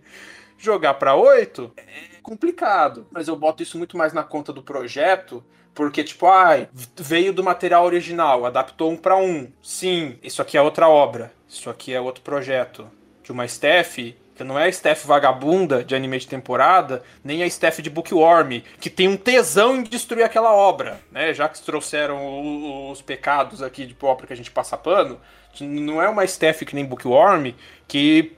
[SPEAKER 4] Jogar para 8 é complicado, mas eu boto isso muito mais na conta do projeto, porque, tipo, ai, veio do material original, adaptou um para um. Sim, isso aqui é outra obra, isso aqui é outro projeto. De uma staff que não é a staff vagabunda de anime de temporada, nem a staff de Bookworm, que tem um tesão em destruir aquela obra, né? Já que trouxeram os pecados aqui de obra que a gente passa pano, não é uma staff que nem Bookworm que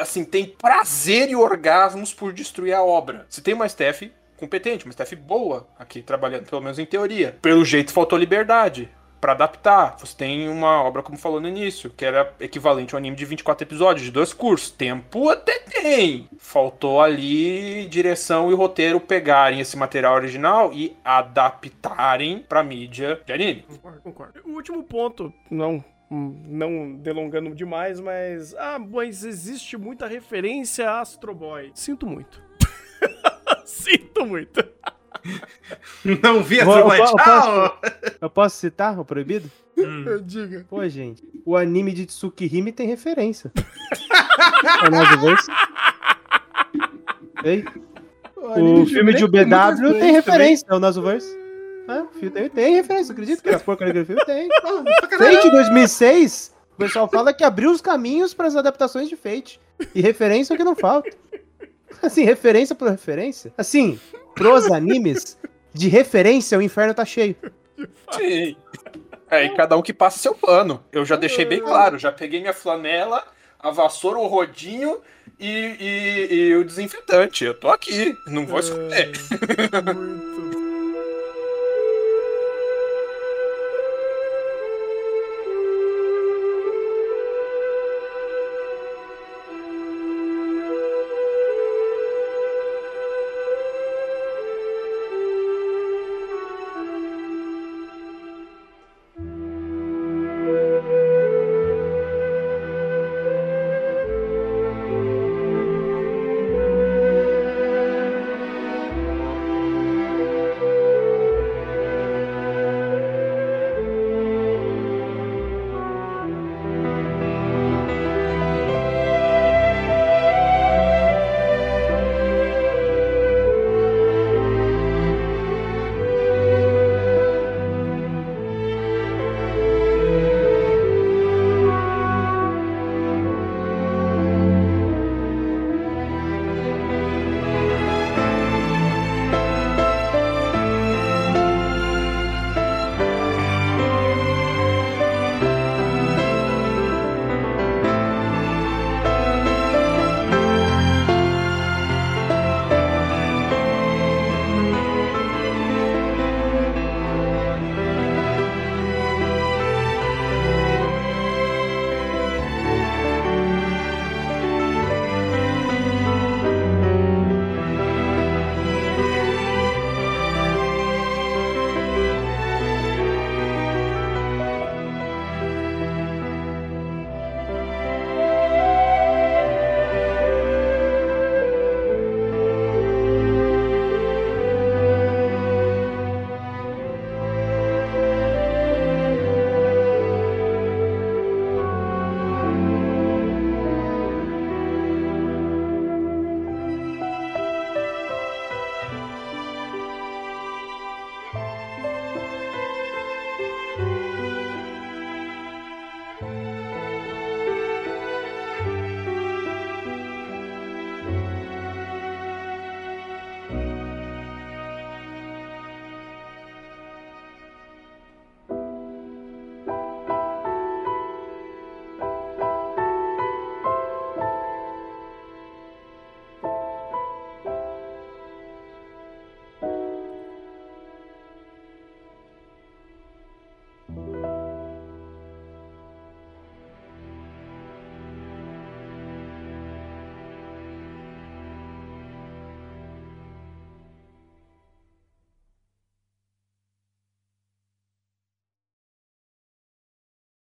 [SPEAKER 4] assim tem prazer e orgasmos por destruir a obra. Se tem uma staff competente, uma staff boa aqui trabalhando, pelo menos em teoria. Pelo jeito faltou liberdade para adaptar. Você tem uma obra, como falou no início, que era equivalente a um anime de 24 episódios, de dois cursos. Tempo até tem. Faltou ali direção e roteiro pegarem esse material original e adaptarem pra mídia de anime.
[SPEAKER 1] Concordo, concordo. O último ponto, não, não delongando demais, mas. Ah, mas existe muita referência a Astro Boy. Sinto muito. Sinto muito.
[SPEAKER 2] Não vi a
[SPEAKER 3] Vou-
[SPEAKER 2] True
[SPEAKER 3] eu eu! Eu posso citar o proibido?
[SPEAKER 1] Diga.
[SPEAKER 3] Pô, gente, o anime de Tsukihime tem referência. é Nozoverse. Ei? O filme de UBW tem referência, é o Nozoverse. É, o filme tem, tem referência, acredito que era porcaria do filme tem. Fate 2006, o pessoal fala que abriu os caminhos para as adaptações de Fate. E referência é o que não falta. Assim, referência por referência. Assim, pros animes, de referência o inferno tá cheio.
[SPEAKER 4] Sim. É, e cada um que passa seu pano. Eu já deixei bem claro, já peguei minha flanela, a vassoura, o rodinho e, e- e o desinfetante. Eu tô aqui, não vou esconder.
[SPEAKER 1] Muito